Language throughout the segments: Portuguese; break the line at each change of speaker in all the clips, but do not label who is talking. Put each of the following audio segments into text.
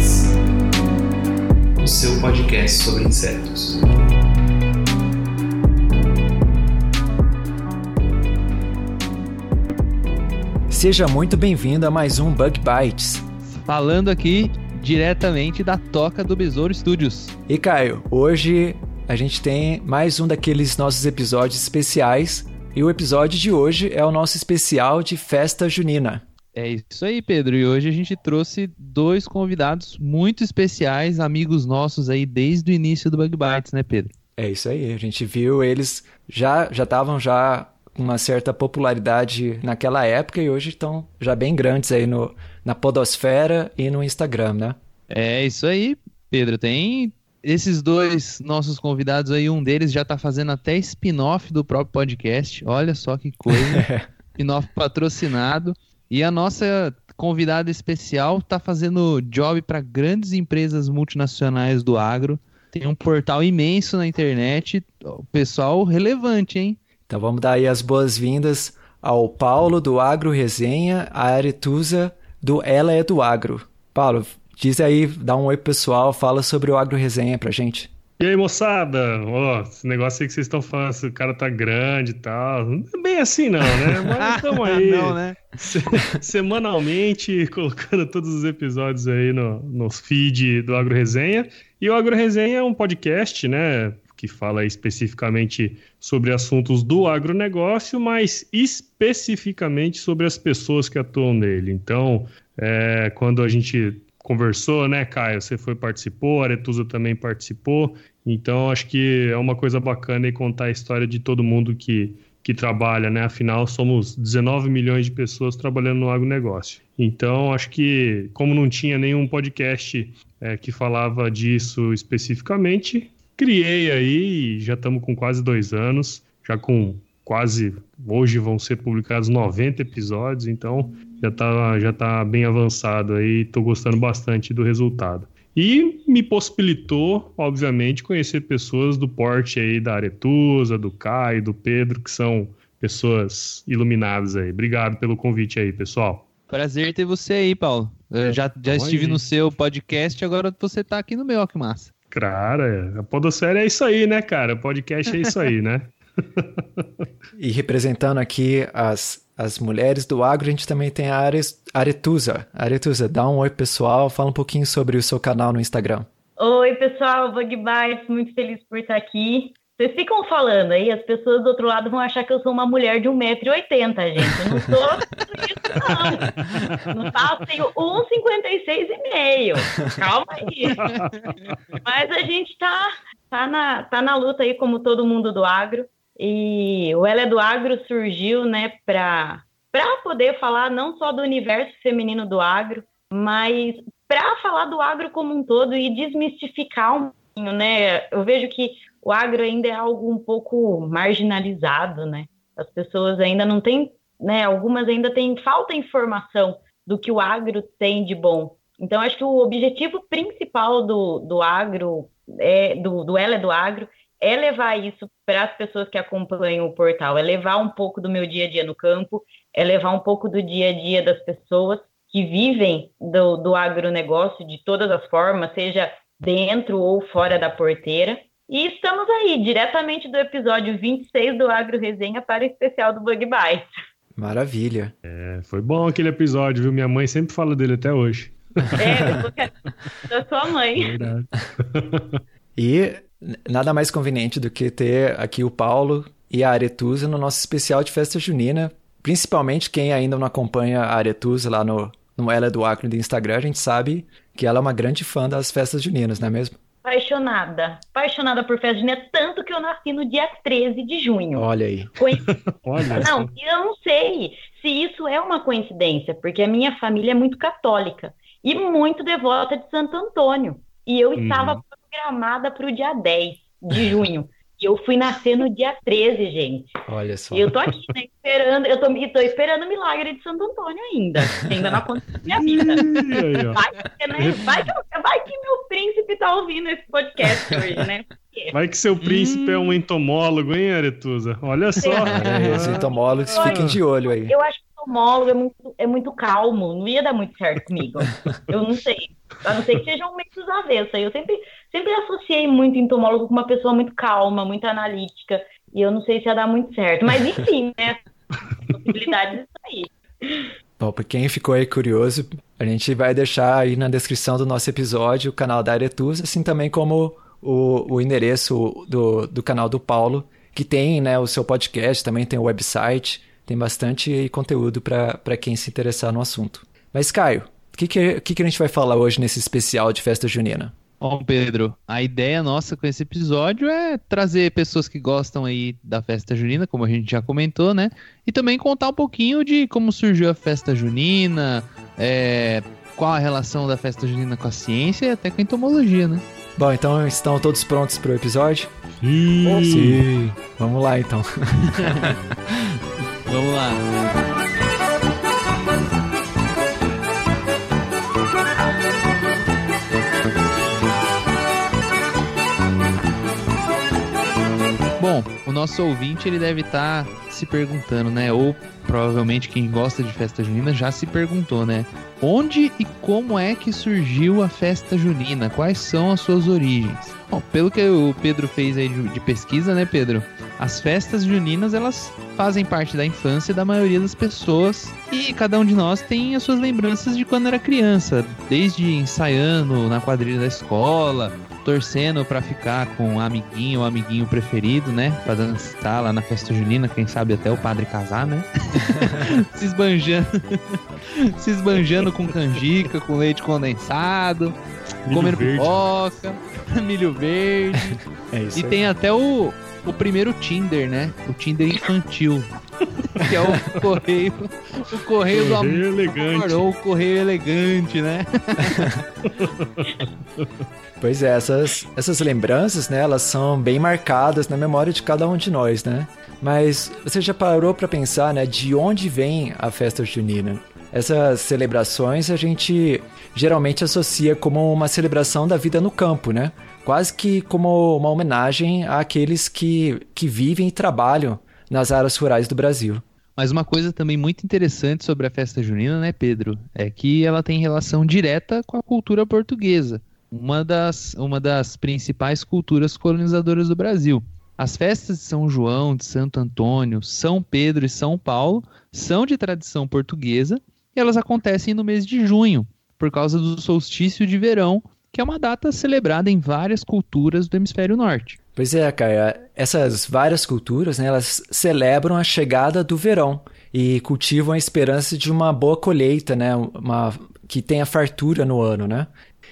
o seu podcast sobre insetos.
Seja muito bem-vindo a mais um Bug Bites.
Falando aqui diretamente da Toca do Besouro Studios.
E Caio, hoje a gente tem mais um daqueles nossos episódios especiais. E o episódio de hoje é o nosso especial de festa junina.
É isso aí, Pedro. E hoje a gente trouxe dois convidados muito especiais, amigos nossos aí desde o início do Bug Bites, né, Pedro?
É isso aí, a gente viu eles já já estavam já com uma certa popularidade naquela época e hoje estão já bem grandes aí no, na podosfera e no Instagram, né?
É isso aí, Pedro. Tem esses dois nossos convidados aí, um deles já tá fazendo até spin-off do próprio podcast. Olha só que coisa. spin-off patrocinado. E a nossa convidada especial tá fazendo job para grandes empresas multinacionais do agro. Tem um portal imenso na internet. Pessoal relevante, hein?
Então vamos dar aí as boas-vindas ao Paulo do Agro Resenha, a Aretusa do Ela é do Agro. Paulo, diz aí, dá um oi pessoal, fala sobre o Agro Resenha pra gente.
E aí, moçada? Ó, esse negócio aí que vocês estão falando, o cara tá grande e tal. Não é bem assim, não, né? Mas estamos aí.
Não, né?
se- semanalmente, colocando todos os episódios aí no, no feed do Agro Resenha. E o Agro Resenha é um podcast, né? Que fala especificamente sobre assuntos do agronegócio, mas especificamente sobre as pessoas que atuam nele. Então, é, quando a gente conversou, né, Caio? Você foi participou, a Aretusa também participou. Então, acho que é uma coisa bacana e contar a história de todo mundo que, que trabalha, né? Afinal, somos 19 milhões de pessoas trabalhando no agronegócio. Então, acho que, como não tinha nenhum podcast é, que falava disso especificamente, criei aí, e já estamos com quase dois anos, já com quase, hoje vão ser publicados 90 episódios, então já tá, já tá bem avançado aí, tô gostando bastante do resultado. E me possibilitou, obviamente, conhecer pessoas do porte aí da Aretusa, do Caio, do Pedro, que são pessoas iluminadas aí. Obrigado pelo convite aí, pessoal.
Prazer ter você aí, Paulo. Eu já, já estive
aí.
no seu podcast, agora você tá aqui no meu, ó, que massa.
Cara, a Podosfera é isso aí, né, cara? Podcast é isso aí, né?
E representando aqui as, as mulheres do agro, a gente também tem a Aretusa. Aretusa, dá um oi pessoal, fala um pouquinho sobre o seu canal no Instagram.
Oi, pessoal, Bug Bites, muito feliz por estar aqui. Vocês ficam falando aí, as pessoas do outro lado vão achar que eu sou uma mulher de 1,80m, gente. Eu não sou isso, não. No fato, tenho 1,56,5. Calma aí. Mas a gente tá, tá, na, tá na luta aí, como todo mundo do agro. E o Ela é do Agro surgiu, né, para poder falar não só do universo feminino do agro, mas para falar do agro como um todo e desmistificar um pouquinho, né? Eu vejo que o agro ainda é algo um pouco marginalizado, né? As pessoas ainda não têm, né? Algumas ainda têm falta de informação do que o agro tem de bom. Então, acho que o objetivo principal do, do agro, é, do, do Ela é do Agro, é levar isso para as pessoas que acompanham o portal, é levar um pouco do meu dia a dia no campo, é levar um pouco do dia a dia das pessoas que vivem do, do agronegócio de todas as formas, seja dentro ou fora da porteira. E estamos aí, diretamente do episódio 26 do Agro Resenha para o especial do Bug Bites.
Maravilha.
É, foi bom aquele episódio, viu? Minha mãe sempre fala dele até hoje.
É, da sua mãe.
Verdade.
E nada mais conveniente do que ter aqui o Paulo e a Aretusa no nosso especial de festa junina. Principalmente quem ainda não acompanha a Aretusa lá no, no Ela é do Acre do Instagram, a gente sabe que ela é uma grande fã das festas juninas, não é mesmo?
Apaixonada. Apaixonada por festa junina, tanto que eu nasci no dia 13 de junho.
Olha aí.
Coi-
Olha
Não, e eu não sei se isso é uma coincidência, porque a minha família é muito católica. e muito devota de Santo Antônio. E eu estava
Uhum.
Programada para o dia 10 de junho. E eu fui nascer no dia 13, gente.
Olha só.
E eu tô aqui, né, esperando, eu tô, tô esperando o milagre de Santo Antônio ainda. Ainda não aconteceu na minha vida. Vai que, né, vai, que, vai que meu príncipe tá ouvindo esse podcast hoje, né?
Vai que seu príncipe é um entomólogo, hein, Aretusa? Olha só.
É, os entomólogos fiquem de olho aí.
Eu acho que o entomólogo é muito, é muito calmo, não ia dar muito certo comigo. Eu não sei. A não ser que seja um meio dos avessos. Eu sempre, sempre associei muito entomólogo com uma pessoa muito calma, muito analítica. E eu não sei se ia dar muito certo. Mas enfim, né? Possibilidades aí.
Bom, para quem ficou aí curioso, a gente vai deixar aí na descrição do nosso episódio o canal da Aretusa, assim também como o, o endereço do, do canal do Paulo, que tem né, o seu podcast, também tem o website, tem bastante conteúdo para quem se interessar no assunto. Mas, Caio, o que, que, que, que a gente vai falar hoje nesse especial de festa junina?
Bom, Pedro, a ideia nossa com esse episódio é trazer pessoas que gostam aí da festa junina, como a gente já comentou, né? E também contar um pouquinho de como surgiu a festa junina, é, qual a relação da festa junina com a ciência e até com a entomologia, né?
Bom, então estão todos prontos para o episódio?
Ih,
Sim. Vamos lá então.
Vamos lá. Bom, o nosso ouvinte ele deve estar se perguntando, né? Ou provavelmente quem gosta de festa junina já se perguntou, né? Onde e como é que surgiu a festa junina? Quais são as suas origens? Bom, pelo que o Pedro fez aí de pesquisa, né, Pedro? As festas juninas, elas fazem parte da infância da maioria das pessoas e cada um de nós tem as suas lembranças de quando era criança, desde ensaiando na quadrilha da escola, torcendo pra ficar com o amiguinho ou amiguinho preferido, né? Pra dançar lá na festa junina, quem sabe até o padre casar, né? se esbanjando, se esbanjando com canjica, com leite condensado,
milho
comendo
verde.
pipoca, milho verde.
É isso
E
aí.
tem até o, o primeiro Tinder, né? O Tinder infantil. Que é o correio. O correio do amor.
Correio elegante.
Ou o correio elegante, né?
Pois é, essas, essas lembranças, né, elas são bem marcadas na memória de cada um de nós, né? Mas você já parou para pensar, né, de onde vem a festa junina? Essas celebrações a gente geralmente associa como uma celebração da vida no campo, né? Quase que como uma homenagem àqueles que, que vivem e trabalham nas áreas rurais do Brasil.
Mas uma coisa também muito interessante sobre a festa junina, né, Pedro? É que ela tem relação direta com a cultura portuguesa, uma das, uma das principais culturas colonizadoras do Brasil. As festas de São João, de Santo Antônio, São Pedro e São Paulo são de tradição portuguesa e elas acontecem no mês de junho, por causa do solstício de verão, que é uma data celebrada em várias culturas do hemisfério norte.
Pois é, Caio, essas várias culturas, né, elas celebram a chegada do verão e cultivam a esperança de uma boa colheita, né, uma, que tenha fartura no ano, né?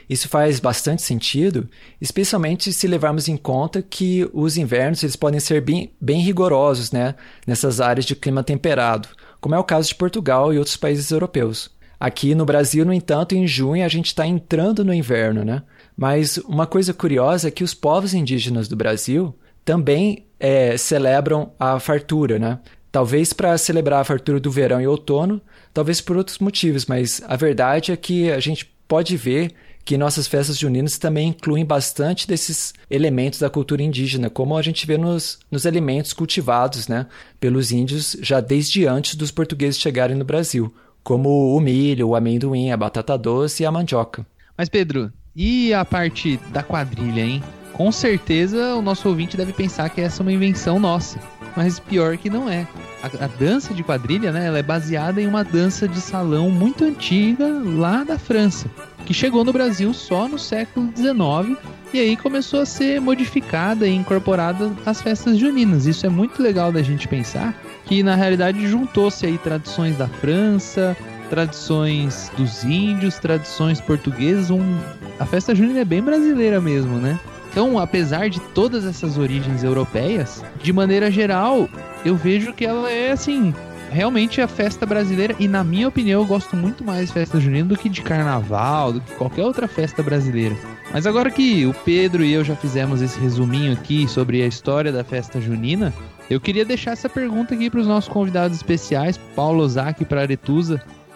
Isso faz bastante sentido, especialmente se levarmos em conta que os invernos eles podem ser bem, bem rigorosos né, nessas áreas de clima temperado, como é o caso de Portugal e outros países europeus. Aqui no Brasil, no entanto, em junho a gente está entrando no inverno, né? Mas uma coisa curiosa é que os povos indígenas do Brasil também é, celebram a fartura, né? Talvez para celebrar a fartura do verão e outono, talvez por outros motivos, mas a verdade é que a gente pode ver que nossas festas juninas também incluem bastante desses elementos da cultura indígena, como a gente vê nos, nos alimentos cultivados né, pelos índios já desde antes dos portugueses chegarem no Brasil, como o milho, o amendoim, a batata doce e a mandioca.
Mas Pedro, e a parte da quadrilha, hein? Com certeza o nosso ouvinte deve pensar que essa é uma invenção nossa. Mas pior que não é. A, a, dança de quadrilha, né, ela é baseada em uma dança de salão muito antiga lá da França, que chegou no Brasil só no século XIX e aí começou a ser modificada e incorporada às festas juninas. Isso é muito legal da gente pensar que na realidade juntou-se aí tradições da França, tradições dos índios, tradições portuguesas. Um... A festa junina é bem brasileira mesmo, né? Então, apesar de todas essas origens europeias, de maneira geral, eu vejo que ela é assim realmente a festa brasileira, e na minha opinião, eu gosto muito mais de festa junina do que de carnaval, do que qualquer outra festa brasileira. Mas agora que o Pedro e eu já fizemos esse resuminho aqui sobre a história da festa junina, eu queria deixar essa pergunta aqui para os nossos convidados especiais, Paulo Ozaki e para.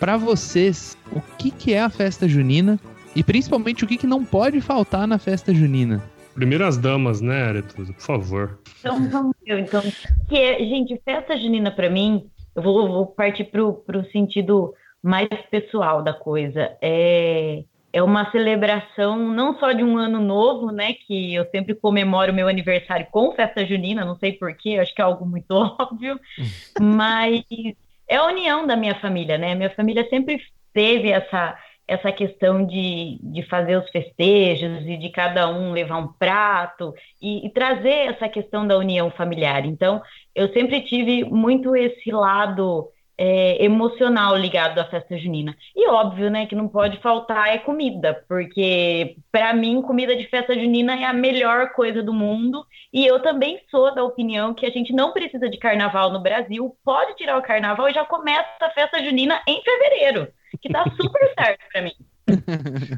Para vocês, o que, que é a festa junina e principalmente o que, que não pode faltar na festa junina?
Primeiras damas, né, Aretusa? Por favor.
Então, vamos ver. Então, que é, gente, festa junina para mim, eu vou, vou partir pro, pro sentido mais pessoal da coisa. É, é uma celebração não só de um ano novo, né? Que eu sempre comemoro meu aniversário com festa junina, não sei porquê, acho que é algo muito óbvio, mas é a união da minha família, né? Minha família sempre teve essa essa questão de, de fazer os festejos e de cada um levar um prato e, e, trazer essa questão da união familiar. Então, eu sempre tive muito esse lado é, emocional ligado à festa junina. E óbvio, né, que não pode faltar é comida, porque para mim comida de festa junina é a melhor coisa do mundo. E eu também sou da opinião que a gente não precisa de carnaval no Brasil, pode tirar o carnaval e já começa a festa junina em fevereiro que tá super certo pra mim.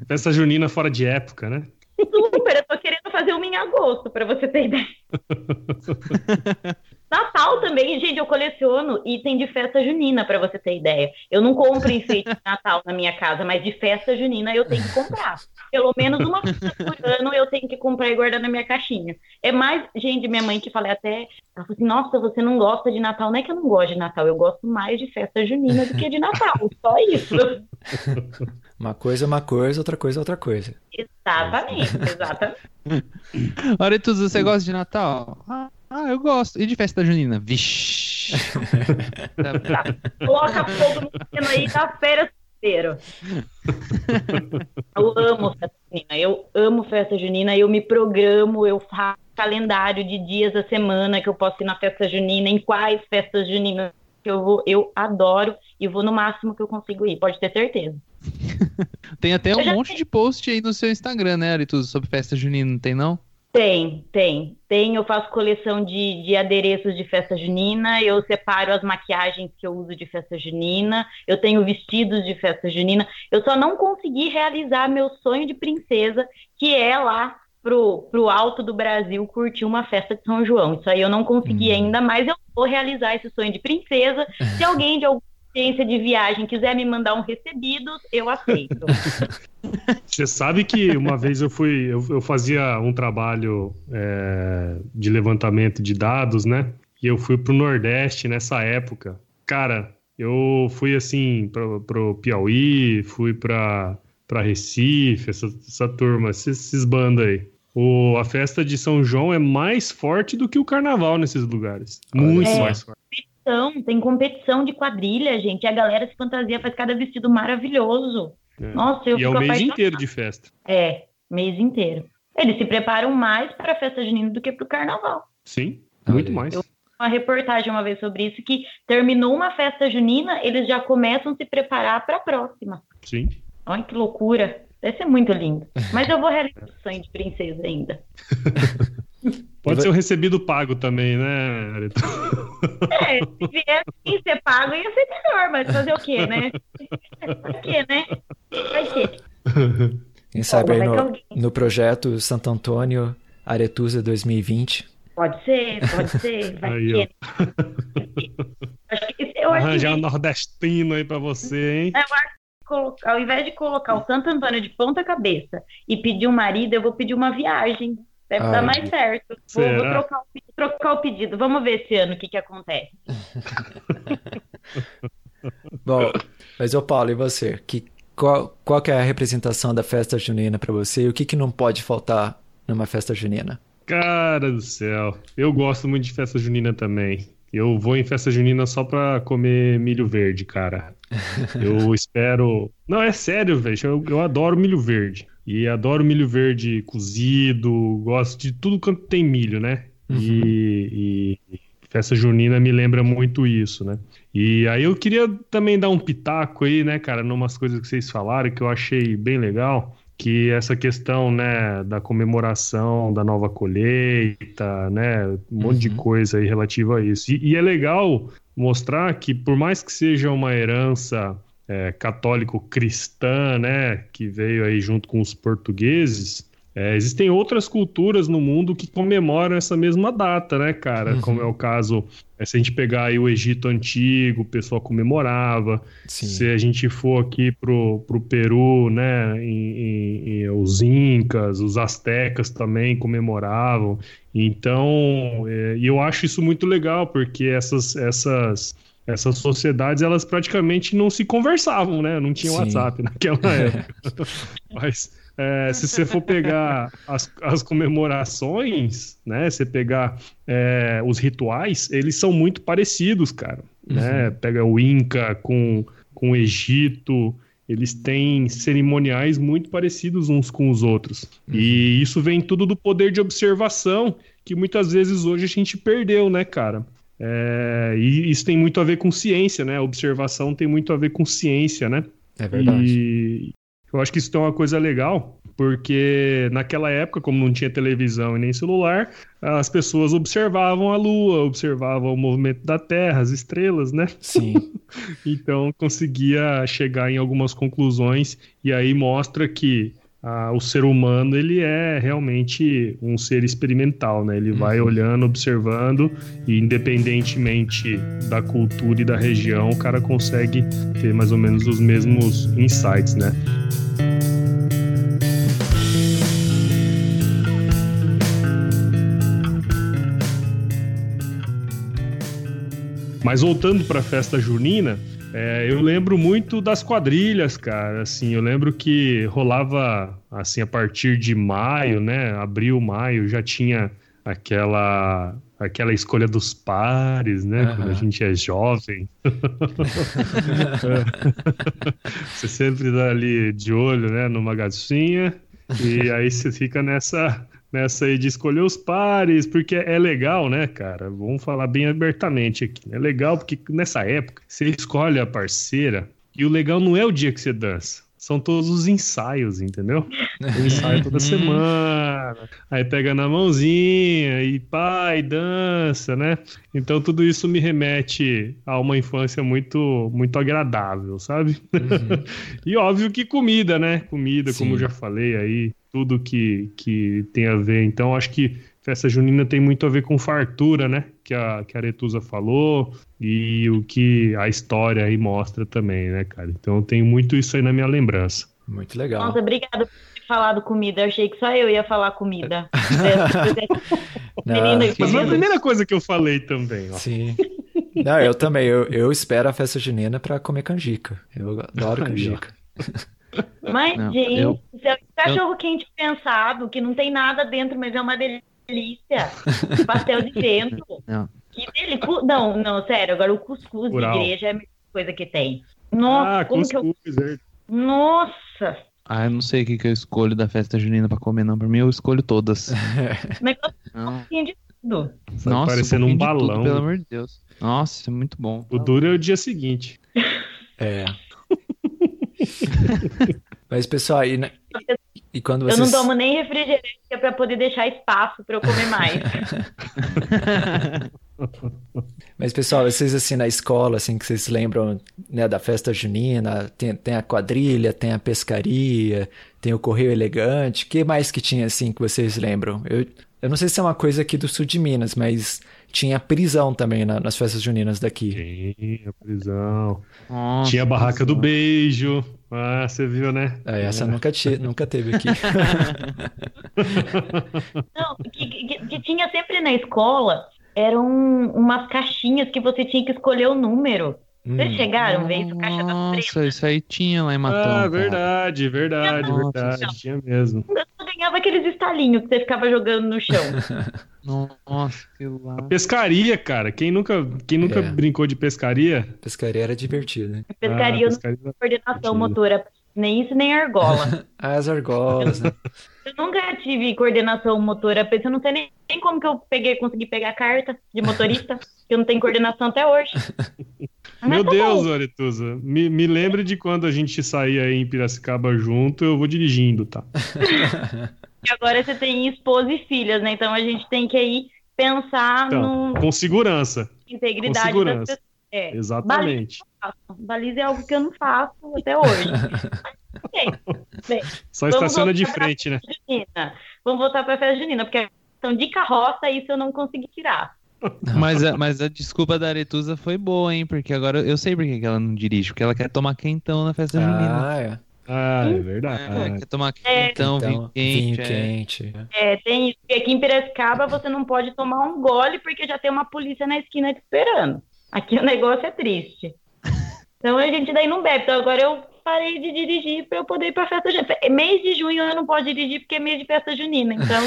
Festa junina fora de época, né?
Super, eu tô querendo fazer uma em agosto, pra você ter ideia. Natal também, gente, eu coleciono item de festa junina, para você ter ideia. Eu não compro enfeite de Natal na minha casa, mas de festa junina eu tenho que comprar. Pelo menos uma vez por ano eu tenho que comprar e guardar na minha caixinha. É mais, gente, minha mãe que falei até, ela falou assim, nossa, você não gosta de Natal. Não é que eu não gosto de Natal, eu gosto mais de festa junina do que de Natal, só isso.
Uma coisa é uma coisa, outra coisa é outra coisa.
Exatamente, exatamente.
Aretuza, você gosta de Natal? Ah, ah, eu gosto. E de festa junina? Vixe.
tá, coloca fogo no aí da feira inteiro. Eu amo festa junina. Eu amo festa junina. Eu me programo, eu faço calendário de dias da semana que eu posso ir na festa junina, em quais festas juninas que eu vou. Eu adoro e vou no máximo que eu consigo ir, pode ter certeza.
tem até um monte de post aí no seu Instagram, né, Aritus, sobre festa junina, não tem não?
Tem, tem. Tem, eu faço coleção de, de adereços de festa junina, eu separo as maquiagens que eu uso de festa junina, eu tenho vestidos de festa junina. Eu só não consegui realizar meu sonho de princesa, que é lá pro, pro alto do Brasil curtir uma festa de São João. Isso aí eu não consegui hum. ainda, mas eu vou realizar esse sonho de princesa. Se alguém de algum agência de viagem quiser me mandar um recebido, eu aceito.
Você sabe que uma vez eu fui, eu, eu fazia um trabalho é, de levantamento de dados, né? E eu fui pro Nordeste nessa época. Cara, eu fui assim pro, pro Piauí, fui pra, pra Recife, essa, essa turma, esses, esses bandos aí. O, a festa de São João é mais forte do que o carnaval nesses lugares. Muito é. mais forte
competição, tem competição de quadrilha, gente. E a galera se fantasia, faz cada vestido maravilhoso.
É. Nossa, eu E é o mês apaixonada. inteiro de festa.
É, mês inteiro. Eles se preparam mais para a festa junina do que para o carnaval.
Sim, muito mais. Eu
uma reportagem uma vez sobre isso, que terminou uma festa junina, eles já começam a se preparar para a próxima.
Sim.
Olha que loucura. Deve ser muito lindo. Mas eu vou realizar o sonho de princesa ainda.
Pode ser o recebido pago também, né,
Arito? É, se vier assim ser pago ia ser melhor, mas fazer o quê, né? Vai quê, né? Vai quê?
Quem sabe aí no, no projeto Santo Antônio Aretusa 2020.
Pode ser, pode ser. Vai aí,
que, eu Arranjar um nordestino aí pra você, hein?
É, eu acho que ao invés de colocar o Santo Antônio de ponta cabeça e pedir um marido, eu vou pedir uma viagem. Deve Ai, dar mais certo. Vou, vou, trocar, trocar, o pedido. Vamos ver esse ano o que, que acontece.
Bom, mas ô Paulo, e você? Que, qual, qual que é a representação da festa junina para você e o que, que não pode faltar numa festa junina?
Cara do céu, eu gosto muito de festa junina também. Eu vou em festa junina só pra comer milho verde, cara. Eu espero. Não, é sério, velho. Eu, eu adoro milho verde. E adoro milho verde cozido, gosto de tudo quanto tem milho, né? Uhum. E, e, festa junina me lembra muito isso, né? E aí eu queria também dar um pitaco aí, né, cara, numas coisas que vocês falaram que eu achei bem legal, que essa questão, né, da comemoração da nova colheita, né, um monte uhum. de coisa aí relativa a isso. E, e é legal mostrar que por mais que seja uma herança é, católico-cristã, né, que veio aí junto com os portugueses, é, existem outras culturas no mundo que comemoram essa mesma data, né, cara? Uhum. Como é o caso, é, se a gente pegar aí o Egito Antigo, o pessoal comemorava. Sim. Se a gente for aqui pro, pro Peru, né, em, em, em, os Incas, os Aztecas também comemoravam. Então, é, e eu acho isso muito legal, porque essas, essas, essas sociedades, elas praticamente não se conversavam, né? Não tinha WhatsApp naquela época. Mas é, se você for pegar as, as comemorações, né? Você pegar é, os rituais, eles são muito parecidos, cara. Né? Uhum. Né? Pega o Inca com, com o Egito, eles têm cerimoniais muito parecidos uns com os outros. Uhum. E isso vem tudo do poder de observação que muitas vezes hoje a gente perdeu, né, cara? É, e isso tem muito a ver com ciência, né? A observação tem muito a ver com ciência, né?
É verdade.
E, eu acho que isso é uma coisa legal, porque naquela época, como não tinha televisão e nem celular, as pessoas observavam a Lua, observavam o movimento da Terra, as estrelas, né?
Sim.
então conseguia chegar em algumas conclusões e aí mostra que ah, o ser humano ele é realmente um ser experimental, né? Ele uhum. vai olhando, observando e independentemente da cultura e da região, o cara consegue ter mais ou menos os mesmos insights, né? Mas voltando para a festa junina, é, eu lembro muito das quadrilhas, cara. Assim, eu lembro que rolava assim a partir de maio, né? Abril, maio, já tinha aquela aquela escolha dos pares, né? Uhum. Quando a gente é jovem. você sempre tá ali de olho, né? Numa gatinha. E aí você fica nessa nessa aí de escolher os pares, porque é legal, né, cara? Vamos falar bem abertamente aqui. É legal porque nessa época você escolhe a parceira e o legal não é o dia que você dança. São todos os ensaios, entendeu? O ensaio toda semana, aí pega na mãozinha e pai, dança, né? Então tudo isso me remete a uma infância muito muito agradável, sabe? Uhum. e óbvio que comida, né? Comida, Sim. como eu já falei aí, tudo que, que tem a ver. Então, acho que festa junina tem muito a ver com fartura, né? Que a, que a Aretusa falou e o que a história aí mostra também, né, cara? Então, eu tenho muito isso aí na minha lembrança.
Muito legal.
Nossa, obrigada por ter falado comida. Eu achei que só eu ia falar comida.
Não, Mas foi a primeira coisa que eu falei também. Ó.
Sim. Não, eu também. Eu, eu espero a festa junina para comer canjica. Eu adoro canjica.
Mas, não, gente, eu, é cachorro eu... quente pensado, que não tem nada dentro, mas é uma delícia. Pastel de vento. Não. Que dele... Não, não, sério, agora o cuscuz Rural. de igreja é a melhor coisa que tem. Nossa, ah, como cuscuz, que eu... É. Nossa!
Ah, eu não sei o que, que eu escolho da festa junina pra comer, não. Pra mim, eu escolho todas.
Mas um pouquinho de tudo.
Nossa, parecendo um, um balão. Tudo,
pelo amor de Deus. Nossa, é muito bom.
O duro é o dia seguinte.
É. Mas, pessoal, e, e quando vocês...
Eu não tomo nem refrigerante é para poder deixar espaço para eu comer mais.
Mas, pessoal, vocês assim na escola, assim, que vocês lembram né, da festa junina, tem, tem a quadrilha, tem a pescaria, tem o correio elegante, o que mais que tinha assim que vocês lembram? Eu, eu não sei se é uma coisa aqui do sul de Minas, mas tinha prisão também na, nas festas juninas daqui.
Tinha prisão. Nossa, tinha a barraca do beijo. Ah, você viu, né?
É, essa é. Nunca, te, nunca teve aqui.
Não, que, que, que, tinha sempre na escola eram umas caixinhas que você tinha que escolher o número. Vocês hum. chegaram a ver isso? Caixa
das Nossa, isso aí tinha lá em Matão.
Ah, verdade, verdade, Nossa, verdade. Tinha mesmo.
Eu ganhava aqueles estalinhos que você ficava jogando no chão.
Nossa, que lá.
A pescaria, cara. Quem nunca, quem nunca é. brincou de pescaria?
Pescaria era divertido, né?
Pescaria, ah, pescaria eu não coordenação motora. Nem isso, nem argola.
As argolas, né?
Eu nunca tive coordenação motora, eu não sei nem, nem como que eu peguei, consegui pegar carta de motorista, que eu não tenho coordenação até hoje.
Meu tá Deus, Aretusa, me, me lembre de quando a gente saía aí em Piracicaba junto, eu vou dirigindo, tá?
e agora você tem esposa e filhas, né? Então a gente tem que aí pensar então,
no... Com segurança.
Integridade com segurança. É.
Exatamente.
Baliza é algo que eu não faço até hoje. Bem,
Só estaciona de frente, né?
junina. Vamos voltar para a festa junina, porque a questão de carroça, isso eu não consegui tirar.
Mas a, mas a desculpa da Aretusa foi boa, hein? Porque agora eu sei por que ela não dirige. Porque ela quer tomar quentão na festa junina.
Ah, é.
Ah, é
É,
verdade.
quer tomar
É.
quentão, vinho
Então,
quente.
vinho
é.
quente.
É, tem isso. Porque aqui em Piracicaba você não pode tomar um gole porque já tem uma polícia na esquina te esperando. Aqui o negócio é triste. Então a gente daí não bebe. Então agora eu parei de dirigir para eu poder ir para festa junina. É Mês de junho eu não posso dirigir porque é mês de festa junina. Então.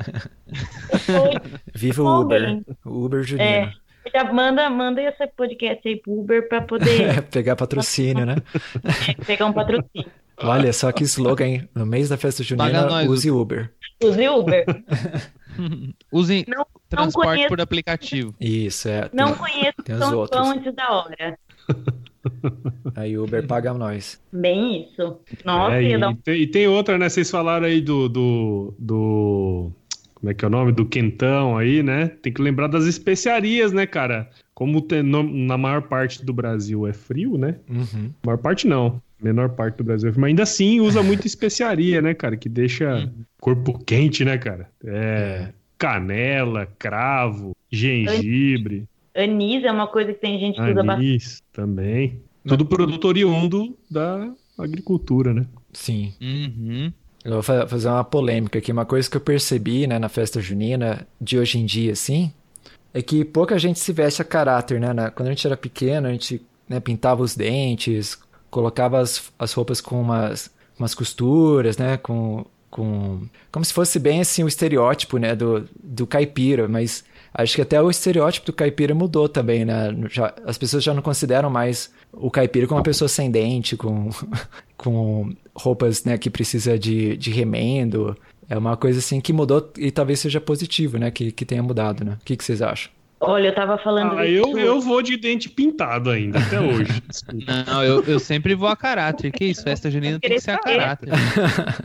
Viva o Uber. O Uber
é,
Junino.
já manda, manda esse podcast aí pro Uber para poder
Pegar patrocínio, né?
pegar um patrocínio.
Olha só que slogan, hein? No mês da festa junina, use Uber.
Use Uber.
Usem
Não-
transporte
conheço.
por aplicativo.
Isso, é. Tem-
Não conheço
tem os
São
outros.
João antes da hora.
Aí o Uber paga nós.
Bem isso. Nossa,
É, e, tem, e tem outra, né? Vocês falaram aí do, do, do- Como é que é o nome? Do quentão aí, né? Tem que lembrar das especiarias, né, cara? Como tem, no- na maior parte do Brasil é frio, né?
Uhum.
Maior parte não. Menor parte do Brasil. é frio, Mas ainda assim usa muita especiaria, né, cara? Que deixa corpo quente, né, cara? É. Canela, cravo, gengibre,
Anis é uma coisa que tem gente que usa bastante.
anis também. Tudo produto oriundo da agricultura, né?
Sim.
Uhum.
Eu vou fa- fazer uma polêmica aqui. Uma coisa que eu percebi, né, na festa junina de hoje em dia, assim, é que pouca gente se veste a caráter, né? Na- quando a gente era pequeno, a gente né, pintava os dentes, colocava as, as roupas com umas, umas costuras, né? Com, com... Como se fosse bem, assim, o estereótipo, né, do, do caipira. Mas acho que até o estereótipo do caipira mudou também, né? Já, as pessoas já não consideram mais o caipira como uma pessoa sem dente, com, com roupas né, que precisa de, de remendo. É uma coisa assim que mudou e talvez seja positivo, né? Que, que tenha mudado, né? O que, que vocês acham?
Olha, eu tava falando
Ah, eu, eu vou de dente pintado ainda, até hoje.
Não, eu, eu sempre vou a caráter. Que isso? Festa junina tem que ser a caráter.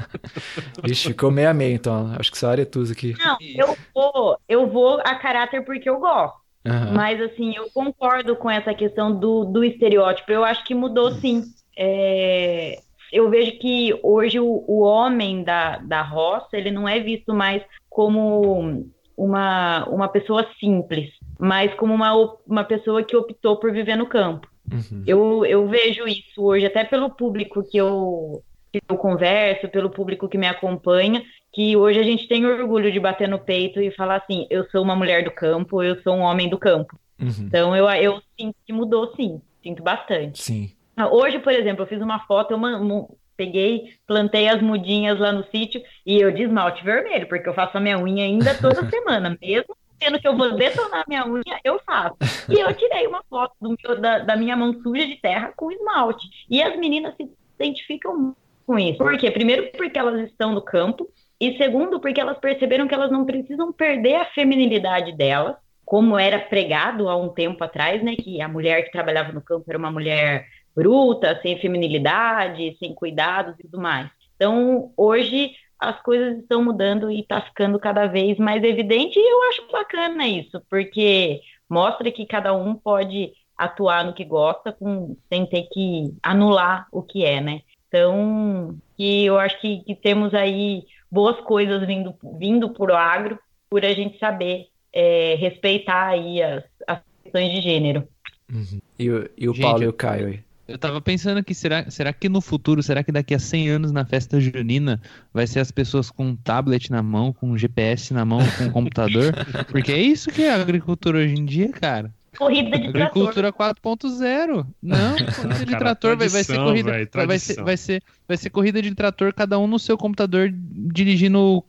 Vixe, ficou meio a meio, então. Acho que só Aretusa aqui.
Não, eu vou, eu vou a caráter porque eu gosto.
Aham.
Mas assim, eu concordo com essa questão do, do estereótipo. Eu acho que mudou sim. É, eu vejo que hoje o, o homem da, da roça, ele não é visto mais como uma, uma pessoa simples, mas como uma, uma pessoa que optou por viver no campo.
Uhum.
Eu, eu vejo isso hoje, até pelo público que eu, que eu converso, pelo público que me acompanha, que hoje a gente tem orgulho de bater no peito e falar assim: eu sou uma mulher do campo, eu sou um homem do campo.
Uhum.
Então eu, eu sinto que mudou sim, sinto bastante.
Sim.
Ah, Hoje, por exemplo, eu fiz uma foto, eu man- peguei, plantei as mudinhas lá no sítio e eu de esmalte vermelho, porque eu faço a minha unha ainda toda semana, mesmo sendo que eu vou detonar minha unha, eu faço. E eu tirei uma foto do meu- da, da minha mão suja de terra com esmalte. E as meninas se identificam com isso. Por quê? Primeiro, porque elas estão no campo, e segundo, porque elas perceberam que elas não precisam perder a feminilidade delas, como era pregado há um tempo atrás, né? Que a mulher que trabalhava no campo era uma mulher bruta, sem feminilidade, sem cuidados e tudo mais. Então, hoje as coisas estão mudando e está ficando cada vez mais evidente, e eu acho bacana isso, porque mostra que cada um pode atuar no que gosta com, sem ter que anular o que é, né? Então, que eu acho que, que temos aí boas coisas vindo, vindo por agro, por a gente saber é, respeitar aí as, as questões de gênero.
Uhum. E, o- e o
Gente,
Paulo e o Caio aí?
Eu tava pensando que será, será que no futuro, será que daqui a 100 anos na festa junina vai ser as pessoas com um tablet na mão, com um GPS na mão, com um computador? Porque é isso que é a agricultura hoje em dia, cara.
Corrida de trator.
Agricultura 4.0. Não, corrida de
Cara,
trator vai, vai ser
tradição,
corrida,
velho,
vai, ser,
tradição.
vai ser vai ser corrida de trator cada um no seu computador dirigindo o,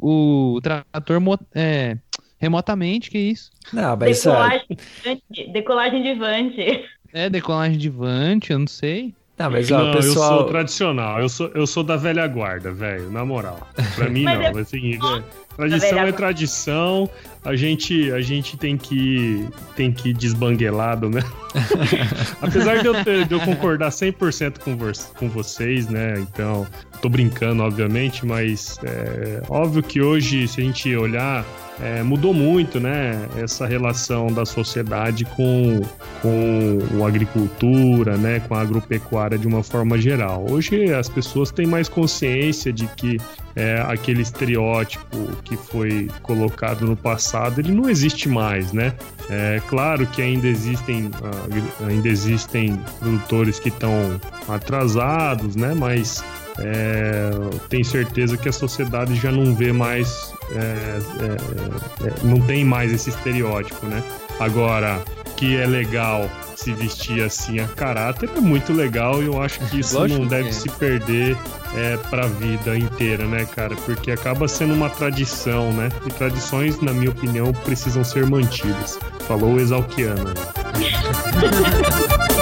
o, o trator é, remotamente, que isso?
Não, mas
Decolagem de vante, decolagem de vante.
É decolagem de vante, eu não sei.
não, mas ó,
não, eu sou
pessoal.
tradicional, eu sou, eu sou da velha guarda, velho, na moral. Pra mim
Mas
não,
é-
é o seguinte, é, Tradição é tradição, a gente, a gente tem que tem que ir desbanguelado, né? Apesar de eu, ter- de eu concordar 100% com, vo- com vocês, né? Então, tô brincando, obviamente, mas é óbvio que hoje, se a gente olhar, é, mudou muito, né? Essa relação da sociedade com, com a agricultura, né? Com a agropecuária de uma forma geral. Hoje as pessoas têm mais consciência de que é, aquele estereótipo que foi colocado no passado, ele não existe mais, né? É claro que ainda existem, ah, ainda existem produtores que estão atrasados, né? Mas é, tenho certeza que a sociedade já não vê mais, é, é, é, não tem mais esse estereótipo, né? Agora, que é legal se vestir assim a caráter é muito legal e eu acho que isso
Lógico
não
que
deve
é.
se perder é, pra vida inteira, né, cara? Porque acaba sendo uma tradição, né? E tradições, na minha opinião, precisam ser mantidas. Falou o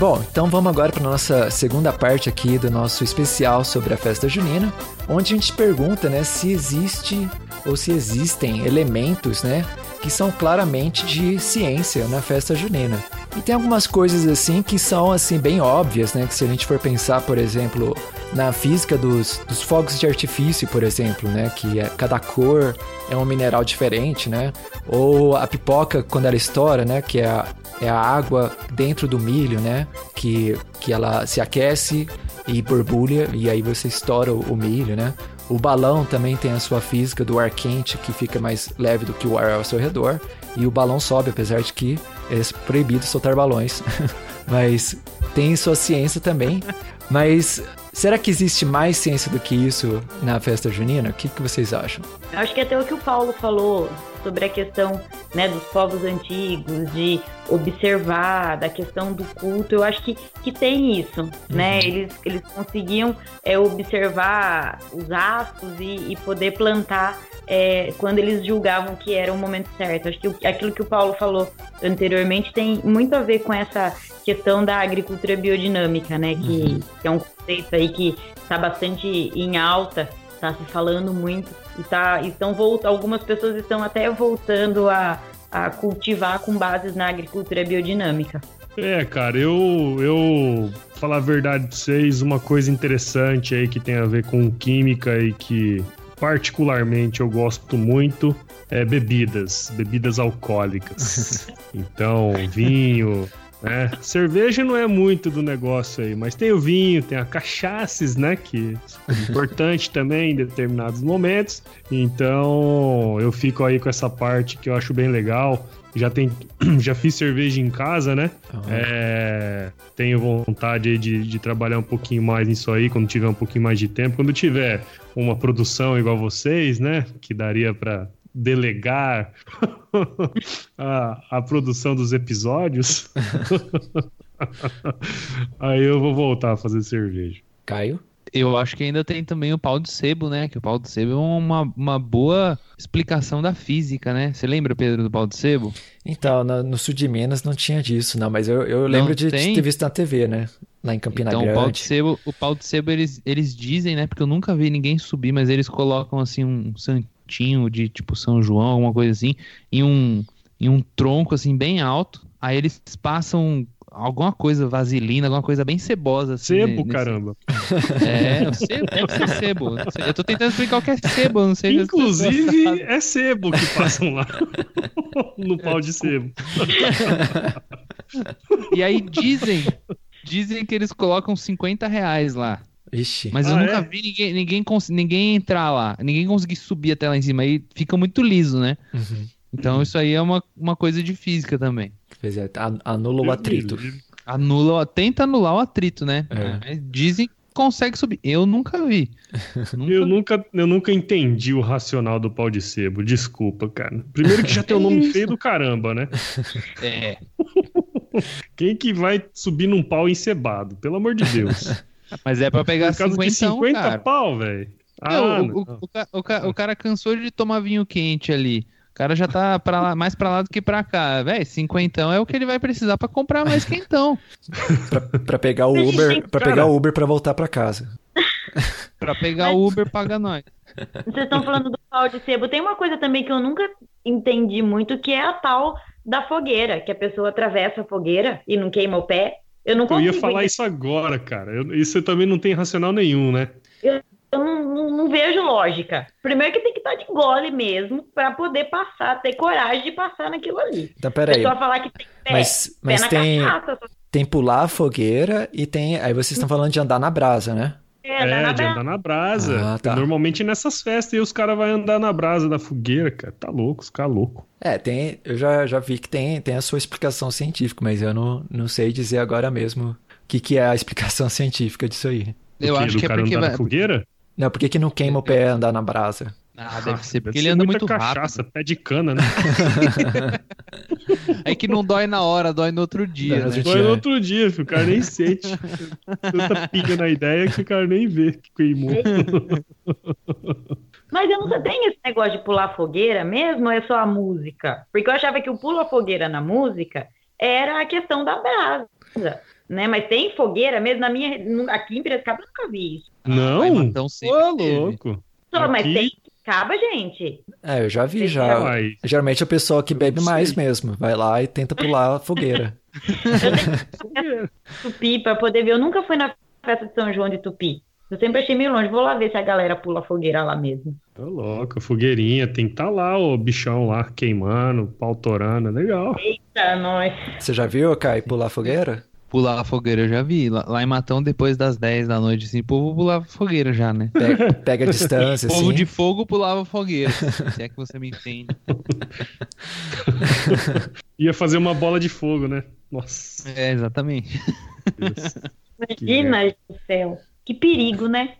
Bom, então vamos agora para nossa segunda parte aqui do nosso especial sobre a festa junina, onde a gente pergunta, né, se existe ou se existem elementos, né, que são claramente de ciência na festa junina. E tem algumas coisas assim que são assim bem óbvias, né, que se a gente for pensar, por exemplo, na física dos, dos fogos de artifício, por exemplo, né, que é, cada cor é um mineral diferente, né, ou a pipoca quando ela estoura, né, que é a, é a água dentro do milho, né? Que, que ela se aquece e borbulha e aí você estoura o, o milho, né? O balão também tem a sua física do ar quente que fica mais leve do que o ar ao seu redor e o balão sobe, apesar de que é proibido soltar balões. Mas tem sua ciência também. Mas será que existe mais ciência do que isso na festa junina? O que, que vocês acham?
Eu acho que até o que o Paulo falou sobre a questão né, dos povos antigos, de observar, da questão do culto, eu acho que, que tem isso, né? Eles, eles conseguiam é, observar os astros e, e poder plantar é, quando eles julgavam que era o momento certo. Acho que aquilo que o Paulo falou anteriormente tem muito a ver com essa questão da agricultura biodinâmica, né? Que, que é um conceito aí que está bastante em alta tá se falando muito e tá estão voltando algumas pessoas estão até voltando a, a cultivar com bases na agricultura biodinâmica.
É, cara, eu, eu falar a verdade pra vocês, uma coisa interessante aí que tem a ver com química e que particularmente eu gosto muito é bebidas, bebidas alcoólicas. Então, vinho, né? Cerveja não é muito do negócio aí, mas tem o vinho, tem a cachaças, né? Que é importante também em determinados momentos. Então, eu fico aí com essa parte que eu acho bem legal. Já, tem, já fiz cerveja em casa, né? É, tenho vontade aí de, de trabalhar um pouquinho mais nisso aí quando tiver um pouquinho mais de tempo. Quando tiver uma produção igual vocês, né? Que daria para delegar a, a produção dos episódios. aí eu vou voltar a fazer cerveja.
Caio?
Eu acho que ainda tem também o pau de sebo, né? Que o pau de sebo é uma, uma boa explicação da física, né? Você lembra, Pedro, do pau de sebo?
Então, no, no sul de Minas não tinha disso, não, mas eu, eu lembro de, de ter visto na TV, né? Lá em Campina
então, o pau de
Grande.
sebo, o pau de sebo eles, eles dizem, né? Porque eu nunca vi ninguém subir, mas eles colocam assim um santinho de tipo São João, alguma coisa assim, em um, em um tronco assim bem alto. Aí eles passam alguma coisa, vaselina, alguma coisa bem cebosa. Assim,
Sebo,
nesse-
caramba.
É, o sebo, deve ser sebo. Eu tô tentando explicar o que é sebo, não sei se
Inclusive,
sabem.
é sebo que passam lá. no pau de sebo.
E aí dizem, dizem que eles colocam 50 reais lá.
Ixi.
Mas eu
Ah,
nunca
é?
vi ninguém, ninguém, ninguém entrar lá, ninguém conseguir subir até lá em cima. Aí fica muito liso, né?
Uhum.
Então isso aí é uma, uma coisa de física também.
Pois é, an- anula o atrito.
Anula, tenta anular o atrito, né?
É.
Mas Dizem que consegue subir. Eu nunca vi. Nunca
Eu
vi.
nunca, eu nunca entendi o racional do pau de sebo. Desculpa, cara. Primeiro que já tem o nome feio do caramba, né?
É.
Quem que vai subir num pau encebado? Pelo amor de Deus.
Mas é pra pegar
Por causa
50,
de 50
cara.
pau, velho. Ah,
o,
não.
o, o o ca- o cara cansou de tomar vinho quente ali. O cara já tá pra lá, mais pra lá do que pra cá. Véi, cinquentão é o que ele vai precisar pra comprar mais quentão.
Pra, pra pegar o Uber, para pegar o Uber pra voltar pra casa.
Pra pegar o Uber, paga nós.
Vocês estão falando do pau de sebo. Tem uma coisa também que eu nunca entendi muito, que é a tal da fogueira, que a pessoa atravessa a fogueira e não queima o pé. Eu não
Eu
consigo.
ia falar isso agora, cara. Eu- isso também não tem racional nenhum, né?
Eu não, não- não vejo lógica. Primeiro que tem que estar de gole mesmo para poder passar, ter coragem de passar naquilo ali.
Então, peraí.
pessoa falar que tem pé,
Mas,
pé
mas
na
tem,
cachaça, só
tem pular a fogueira e tem. Aí vocês estão falando de andar na brasa, né?
É,
É,
na
de andar na brasa.
Ah, tá.
Normalmente nessas festas aí os caras vão andar na brasa da fogueira, cara. Tá louco, ficar louco.
É, tem. Eu já, já vi que tem, tem a sua explicação científica, mas eu não, não sei dizer agora mesmo o que, que é a explicação científica disso aí.
Eu acho que é
cara
porque
andar na fogueira?
Não, por que, que não queima o pé andar na brasa?
Ah, deve ser porque
Deve
ele
ser
anda muito
cachaça,
rápido.
pé de cana, né?
É que não dói na hora, dói no outro dia,
Dói no
né?
outro
Foi
é.
no outro dia, filho, o cara nem sente. Tanta pilha na ideia que o cara nem vê que queimou.
Mas eu não sei, tem esse negócio de pular fogueira mesmo ou é só a música? Porque eu achava que o pula fogueira na música era a questão da brasa, né? Mas tem fogueira mesmo na minha aqui em Piracicaba eu nunca vi isso.
Não?
Então sempre
Ô,
teve.
louco.
Só, mas tem Piracicaba, gente.
É, eu já vi
Tem
já. Geralmente é o pessoal que bebe mais mesmo. Vai lá e tenta pular a fogueira.
Tupi para poder ver. Eu nunca fui na festa de São João de Tupi. Eu sempre achei meio longe. Vou lá ver se a galera pula fogueira lá mesmo.
Tá louco, fogueirinha, tem que estar lá o bichão lá queimando, pau torando, é legal.
Eita, nós.
Você já viu, Kai, pular a fogueira?
Pular a fogueira eu já vi. Lá, lá em Matão, depois das 10 da noite, assim, o povo pulava fogueira já, né?
Pega, pega a distância,
O povo
assim.
de fogo pulava fogueira. se é que você me entende.
Ia fazer uma bola de fogo, né? Nossa.
É, exatamente.
Deus.
Imagina, do céu. Que perigo, né?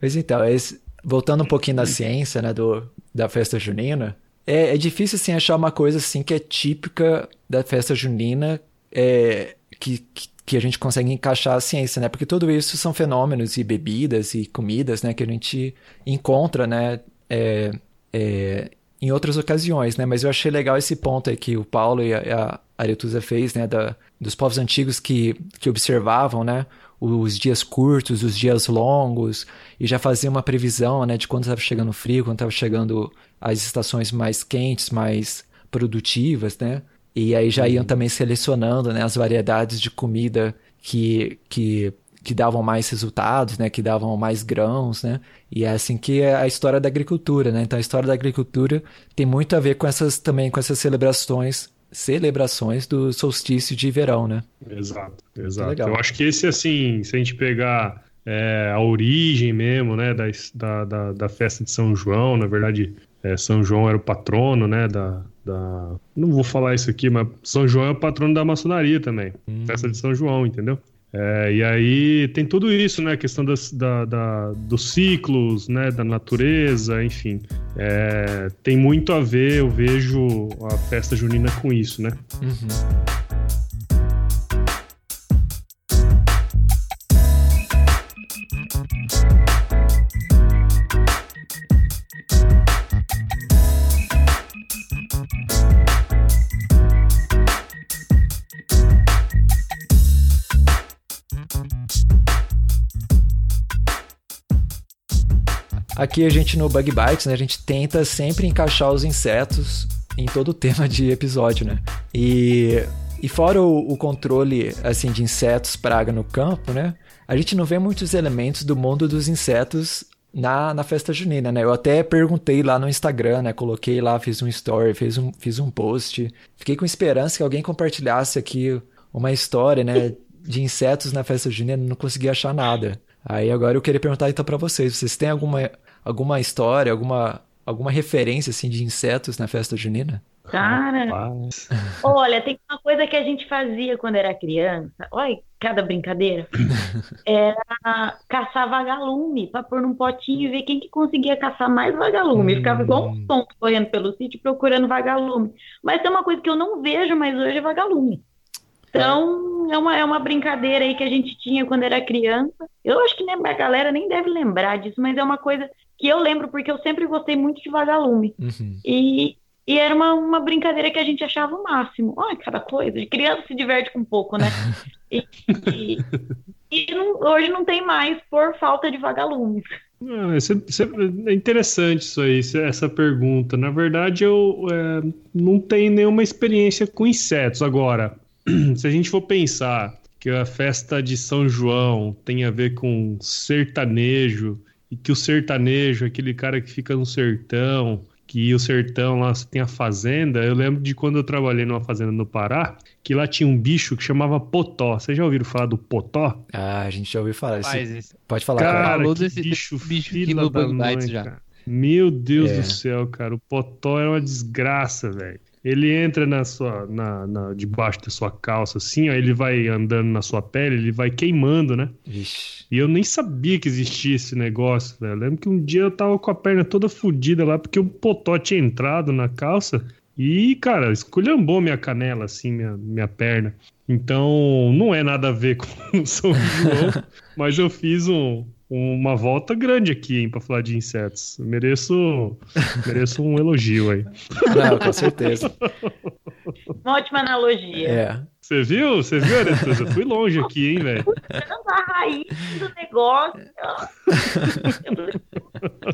Pois então, esse- voltando um pouquinho da ciência, né, do, da festa junina, é, é difícil, assim, achar uma coisa, assim, que é típica da festa junina, é, que, que, a gente consegue encaixar a ciência, né, porque tudo isso são fenômenos e bebidas e comidas, né, que a gente encontra, né, é, é, em outras ocasiões, né, mas eu achei legal esse ponto aí que o Paulo e a, a Aretusa fez, né, da, dos povos antigos que, que observavam, né, os dias curtos, os dias longos, e já fazia uma previsão, né, de quando estava chegando o frio, quando estava chegando as estações mais quentes, mais produtivas, né? E aí já iam também selecionando, né, as variedades de comida que, que, que davam mais resultados, né, que davam mais grãos, né? E é assim que é a história da agricultura, né? Então a história da agricultura tem muito a ver com essas também com essas celebrações, celebrações do solstício de verão, né?
Exato, exato.
legal.
Eu acho que esse, assim, se a gente pegar é, a origem mesmo, né, da, da, da, da festa de São João, na verdade, é, São João era o patrono, né, da, da... Não vou falar isso aqui, mas São João é o patrono da maçonaria também. Festa de São João, entendeu? É, e aí tem tudo isso, né? A questão das, da, da- dos ciclos, né? Da natureza, enfim. É, tem muito a ver, eu vejo a festa junina com isso, né?
Uhum. Aqui a gente no Bug Bites, né, a gente tenta sempre encaixar os insetos em todo o tema de episódio, né? E, e fora o, o controle assim de insetos praga no campo, né? A gente não vê muitos elementos do mundo dos insetos na, na festa junina, né? Eu até perguntei lá no Instagram, né? Coloquei lá, fiz um story, fiz um, fiz um post. Fiquei com esperança que alguém compartilhasse aqui uma história, né? De insetos na festa junina, não consegui achar nada. Aí agora eu queria perguntar então para vocês, vocês têm alguma, alguma história, alguma, alguma referência assim de insetos na festa junina?
Cara,
Rapaz.
olha, tem uma coisa que a gente fazia quando era criança. Olha, cada brincadeira. Era caçar vagalume para pôr num potinho e ver quem que conseguia caçar mais vagalume. Eu Ficava igual um tonto correndo pelo sítio procurando vagalume. Mas tem uma coisa que eu não vejo mais hoje é vagalume. Então, é uma, é uma brincadeira aí que a gente tinha quando era criança. Eu acho que nem, a galera nem deve lembrar disso, mas é uma coisa que eu lembro porque eu sempre gostei muito de vagalume.
Uhum.
E, e era uma, uma brincadeira que a gente achava o máximo. Olha cada coisa, de criança se diverte com um pouco, né? E, e, e não- hoje não tem mais por falta de vagalumes.
Ah, isso é- isso é interessante isso aí, essa pergunta. Na verdade, eu é, não tenho nenhuma experiência com insetos. Agora, se a gente for pensar que a festa de São João tem a ver com sertanejo, e que o sertanejo é aquele cara que fica no sertão, que o sertão lá tem a fazenda. Eu lembro de quando eu trabalhei numa fazenda no Pará, que lá tinha um bicho que chamava potó. Vocês já ouviram falar do potó?
Ah, a gente já ouviu falar. Esse-. Pode falar, cara.
Cara,
falou desse-
bicho,
bicho
fila da mãe,
já.
cara. Meu Deus
É.
do céu, cara. O potó é uma desgraça, velho. Ele entra na sua, na, na- debaixo da sua calça, assim, ó. Ele vai andando na sua pele, ele vai queimando, né?
Vixe.
E eu nem sabia que existia esse negócio, velho. Eu lembro que um dia eu tava com a perna toda fodida lá, porque o potó tinha entrado na calça e, cara, esculhambou minha canela, assim, minha, minha perna. Então, não é nada a ver com o São João, mas eu fiz um, uma volta grande aqui, hein, pra falar de insetos. Eu mereço, mereço um elogio aí.
Não, com certeza.
Uma ótima analogia.
É.
Você viu? Você viu, Aretusa? Eu fui longe aqui, hein, velho?
A raiz do negócio.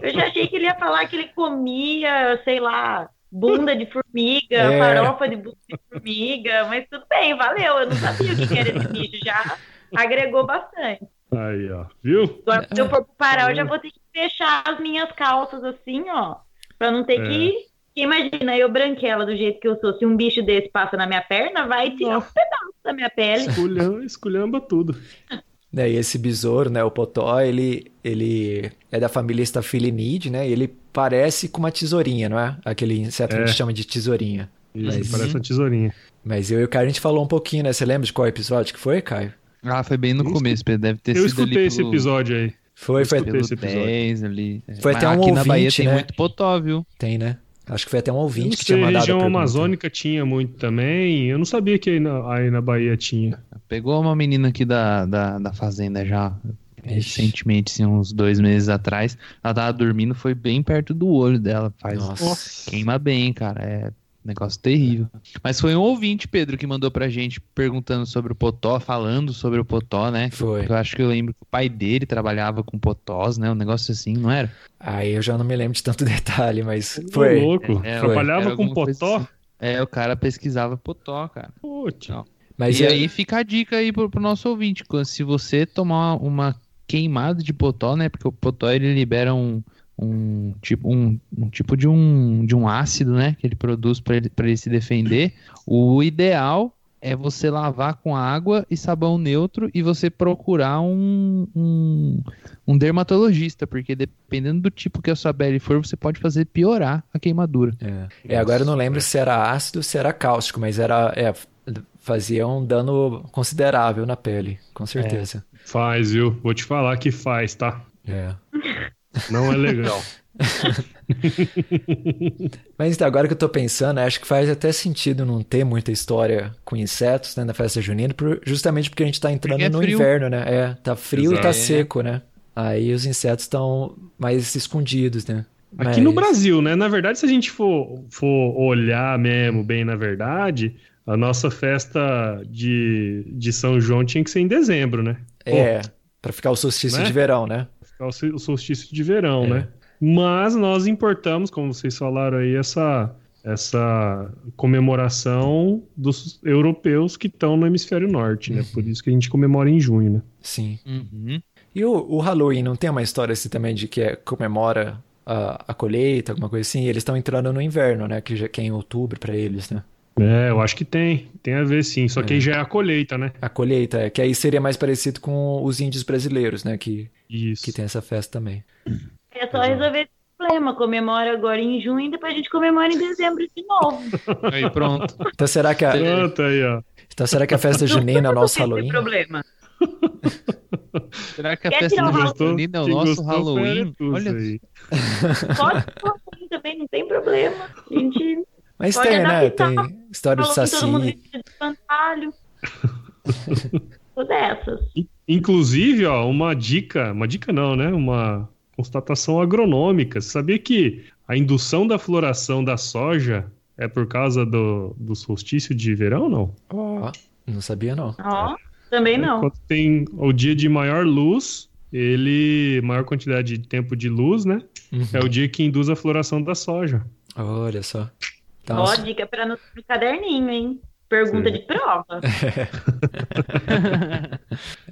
Eu já achei que ele ia falar que ele comia, sei lá, bunda de formiga,
É.
farofa de bunda de formiga, mas tudo bem, valeu. Eu não sabia o que que era esse bicho, já agregou bastante.
Aí, ó. Viu?
Agora, se eu for pro Pará, eu já vou ter que fechar as minhas calças assim, ó, pra não ter
É.
que. Imagina, eu branquela do jeito que eu sou, se um bicho desse passa na minha perna, vai tirar um pedaço da minha pele.
Esculhamba, esculhamba tudo.
Né, e esse besouro, né, o potó, ele, ele é da família Staphylinidae, né? E ele parece com uma tesourinha, não é? Aquele inseto que a
É.
gente chama de tesourinha.
Isso,
Mas-
parece uma tesourinha.
Mas eu e o Caio, a gente falou um pouquinho, né? Você lembra de qual episódio que foi, Caio?
Ah, foi bem no
Eu
começo, Pedro. Deve ter
Eu
sido ali
escutei esse
pelo-
episódio aí.
Foi, foi,
escutei
Pelo
esse episódio.
10 ali. É.
Foi
Mas
até um
aqui na Bahia
ouvinte,
tem
né?
muito potó, viu?
tem, né? Acho que foi até um
Eu não
ouvinte que
sei,
tinha
a
mandado a
região
pergunta.
amazônica tinha muito também. Eu não sabia que aí na, aí na Bahia tinha.
Pegou uma menina aqui da, da, da fazenda já recentemente, assim, uns dois meses atrás. Ela tava dormindo, foi bem perto do olho dela. Faz,
Nossa.
Queima bem, cara. É negócio terrível. Mas foi um ouvinte, Pedro, que mandou pra gente perguntando sobre o potó, falando sobre o potó, né?
Foi.
Eu acho que eu lembro que o pai dele trabalhava com potós, né? Um negócio assim, não era?
Aí eu já não me lembro de tanto detalhe, mas
Ô,
foi.
louco.
É,
Trabalhava
era
com potó?
assim. É, o cara pesquisava potó, cara.
Putz.
Mas
e
é-
aí fica a dica aí pro, pro nosso ouvinte, se você tomar uma queimada de potó, né? Porque o potó ele libera um, um tipo um, um tipo de um de um ácido, né? Que ele produz para ele, pra ele se defender. O ideal é você lavar com água e sabão neutro e você procurar um, um, um dermatologista, porque dependendo do tipo que a sua pele for, você pode fazer piorar a queimadura.
É, agora eu não lembro se era ácido ou se era cáustico, mas era, é, fazia um dano considerável na pele, com certeza.
Faz, viu? Vou te falar que faz, tá?
É.
Não é legal.
Mas então, agora que eu tô pensando, acho que faz até sentido não ter muita história com insetos, né, na festa junina, por- justamente porque a gente tá entrando
é
no
frio.
inverno, né? É, tá frio e tá
Exato.
seco, né? Aí os insetos estão mais escondidos, né?
Aqui no Brasil, né? Na verdade, se a gente for, for olhar mesmo bem na verdade, a nossa festa de, de São João tinha que ser em dezembro, né?
É, pra ficar o solstício
Né?
de verão, né?
Ficar o sol- o solstício de verão,
É.
né? Mas nós importamos, como vocês falaram aí, essa, essa comemoração dos europeus que estão no hemisfério norte, né? Por isso que a gente comemora em junho, né?
Sim.
Uhum.
E o, o Halloween não tem uma história assim também de que é, comemora a, a colheita, alguma coisa assim? Eles estão entrando no inverno, né? Que já que é em outubro pra eles, né?
É, eu acho que tem. Tem a ver sim. Só que aí já é a colheita, né?
A colheita, é, que aí seria mais parecido com os índios brasileiros, né? Que,
Isso.
que tem essa festa também.
É só resolver esse problema. Comemora agora em junho e depois a gente comemora em dezembro de novo.
Aí pronto.
Então será que a,
Pronto aí, ó.
então será que a festa junina é o nosso
Não tem
Halloween?
problema.
Será que a
Quer
festa junina é o nosso Halloween? Olha
aí.
Pode ser Halloween também, não tem problema. A gente
Mas tem, né?
adaptar.
Tem história de
com todo mundo
Saci.
de espantalho. Dessas.
In- Inclusive, ó, uma dica, uma dica não, né? Uma constatação agronômica. Você sabia que a indução da floração da soja é por causa do, do solstício de verão, não?
Ó, não sabia não.
Ó, também não.
Quando tem o dia de maior luz, ele, maior quantidade de tempo de luz, né?
Uhum.
É o dia que induz a floração da soja.
Olha só. Então,
Ó, dica pra no, no caderninho, hein? Pergunta
Sim.
de prova.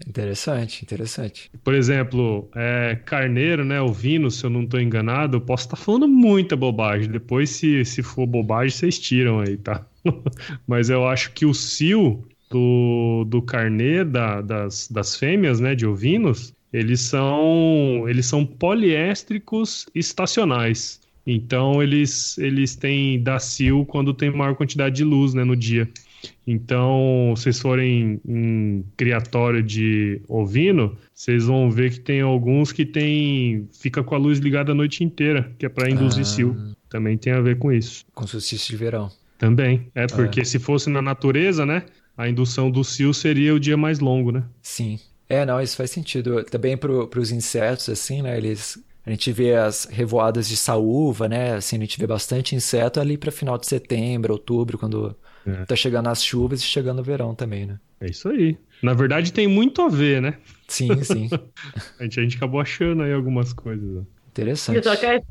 interessante, interessante.
Por exemplo, é, carneiro, né? Ovino, se eu não estou enganado, eu posso estar falando muita bobagem. Depois, se, se for bobagem, vocês tiram aí, tá? Mas eu acho que o cio do, do carneiro, da- das, das fêmeas, né? De ovinos, eles são, eles são poliéstricos estacionais. Então, eles, eles têm da cio quando tem maior quantidade de luz, né? No dia. Então, se vocês forem em criatório de ovino, vocês vão ver que tem alguns que tem fica com a luz ligada a noite inteira, que é para induzir
Ah.
cio. Também tem a ver com isso.
Com solstício de verão.
Também. É porque se fosse na natureza, né? A indução do cio seria o dia mais longo, né?
Sim. É, não, isso faz sentido. Também para os insetos, assim, né? Eles. A gente vê as revoadas de saúva, né? Assim, a gente vê bastante inseto ali para final de setembro, outubro, quando
É.
tá chegando as chuvas e chegando o verão também, né?
É isso aí. Na verdade, tem muito a ver, né?
Sim, sim.
A gente, a gente acabou achando aí algumas coisas. ó.
Eu
Interessante.
só quero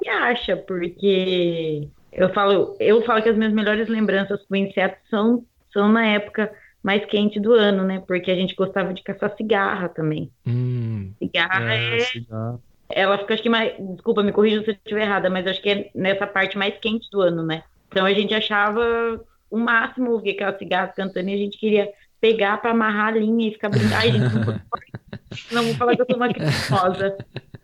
que acha, porque eu falo, eu falo que as minhas melhores lembranças com insetos são, são na época mais quente do ano, né? Porque a gente gostava de caçar cigarra também.
Hum,
Cigarra é,
cigarro.
Ela fica, acho que mais, desculpa, me corrija se eu estiver errada, mas acho que é nessa parte mais quente do ano, né? Então a gente achava o máximo ouvir aquelas cigarras cantando e a gente queria pegar pra amarrar a linha e ficar brincando. Ai, gente, não, vou- não vou falar que eu sou uma criminosa.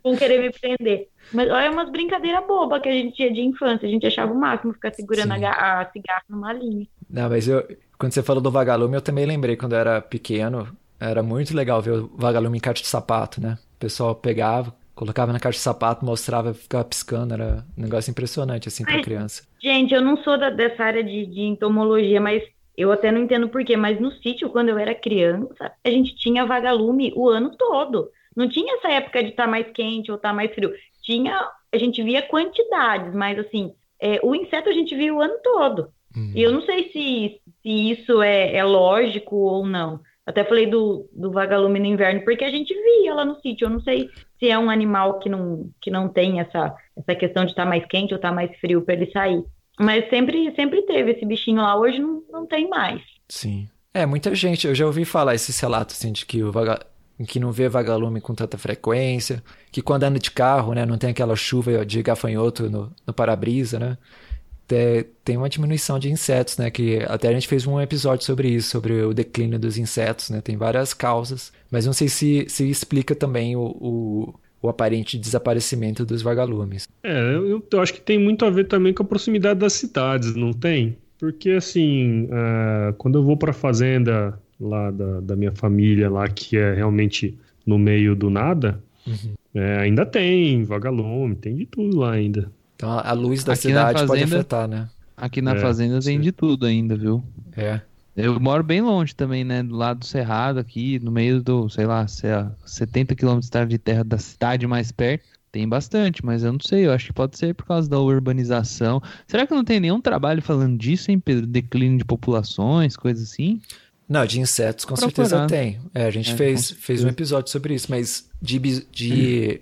Vão querer me prender. Mas olha umas brincadeiras bobas que a gente tinha de infância. A gente achava o máximo ficar segurando a,
Sim.
a cigarra numa linha.
Não, mas eu, quando você falou do vagalume, eu também lembrei quando eu era pequeno. Era muito legal ver o vagalume em caixa de sapato, né? O pessoal pegava, colocava na caixa de sapato, mostrava, ficava piscando. Era um negócio impressionante, assim, pra
Mas-
criança.
Gente, eu não sou da- dessa área de, de entomologia, mas eu até não entendo por quê. Mas no sítio, quando eu era criança, a gente tinha vagalume o ano todo. Não tinha essa época de estar mais quente ou estar mais frio. Tinha, a gente via quantidades, mas assim, é, o inseto a gente via o ano todo.
Hum.
E eu não sei se, se isso é, é lógico ou não. Até falei do, do vagalume no inverno, porque a gente via lá no sítio. Eu não sei se é um animal que não, que não tem essa, essa questão de estar mais quente ou estar mais frio para ele sair. Mas sempre, sempre teve esse bichinho lá, hoje não, não tem mais.
Sim. É, muita gente, eu já ouvi falar esses relatos, assim, de que o vaga... que não vê vagalume com tanta frequência, que quando anda de carro, né, não tem aquela chuva de gafanhoto no, no para-brisa, né? Te- Tem uma diminuição de insetos, né? Que até a gente fez um episódio sobre isso, sobre o declínio dos insetos, né? Tem várias causas, mas não sei se, se explica também o, o, o aparente desaparecimento dos vagalumes.
É, eu, eu acho que tem muito a ver também com a proximidade das cidades, não tem? Porque assim, ah, quando eu vou para a fazenda lá da, da minha família, lá que é realmente no meio do nada,
Uhum.
é, ainda tem vagalume, tem de tudo lá ainda.
Então a, luz da
Aqui na
cidade pode
fazenda-
afetar, né?
Aqui na
É,
fazenda tem
sim.
de tudo ainda, viu?
É.
Eu moro bem longe também, né? Do lado do Cerrado aqui, no meio do, sei lá, se é 70 quilômetros de terra da cidade mais perto. Tem bastante, mas eu não sei, eu acho que pode ser por causa da urbanização. Será que não tem nenhum trabalho falando disso, hein, Pedro? Declínio de populações, coisa assim?
Não, de insetos com
Procurar.
certeza tem. É, a gente
É,
fez, fez um episódio sobre isso, mas de, de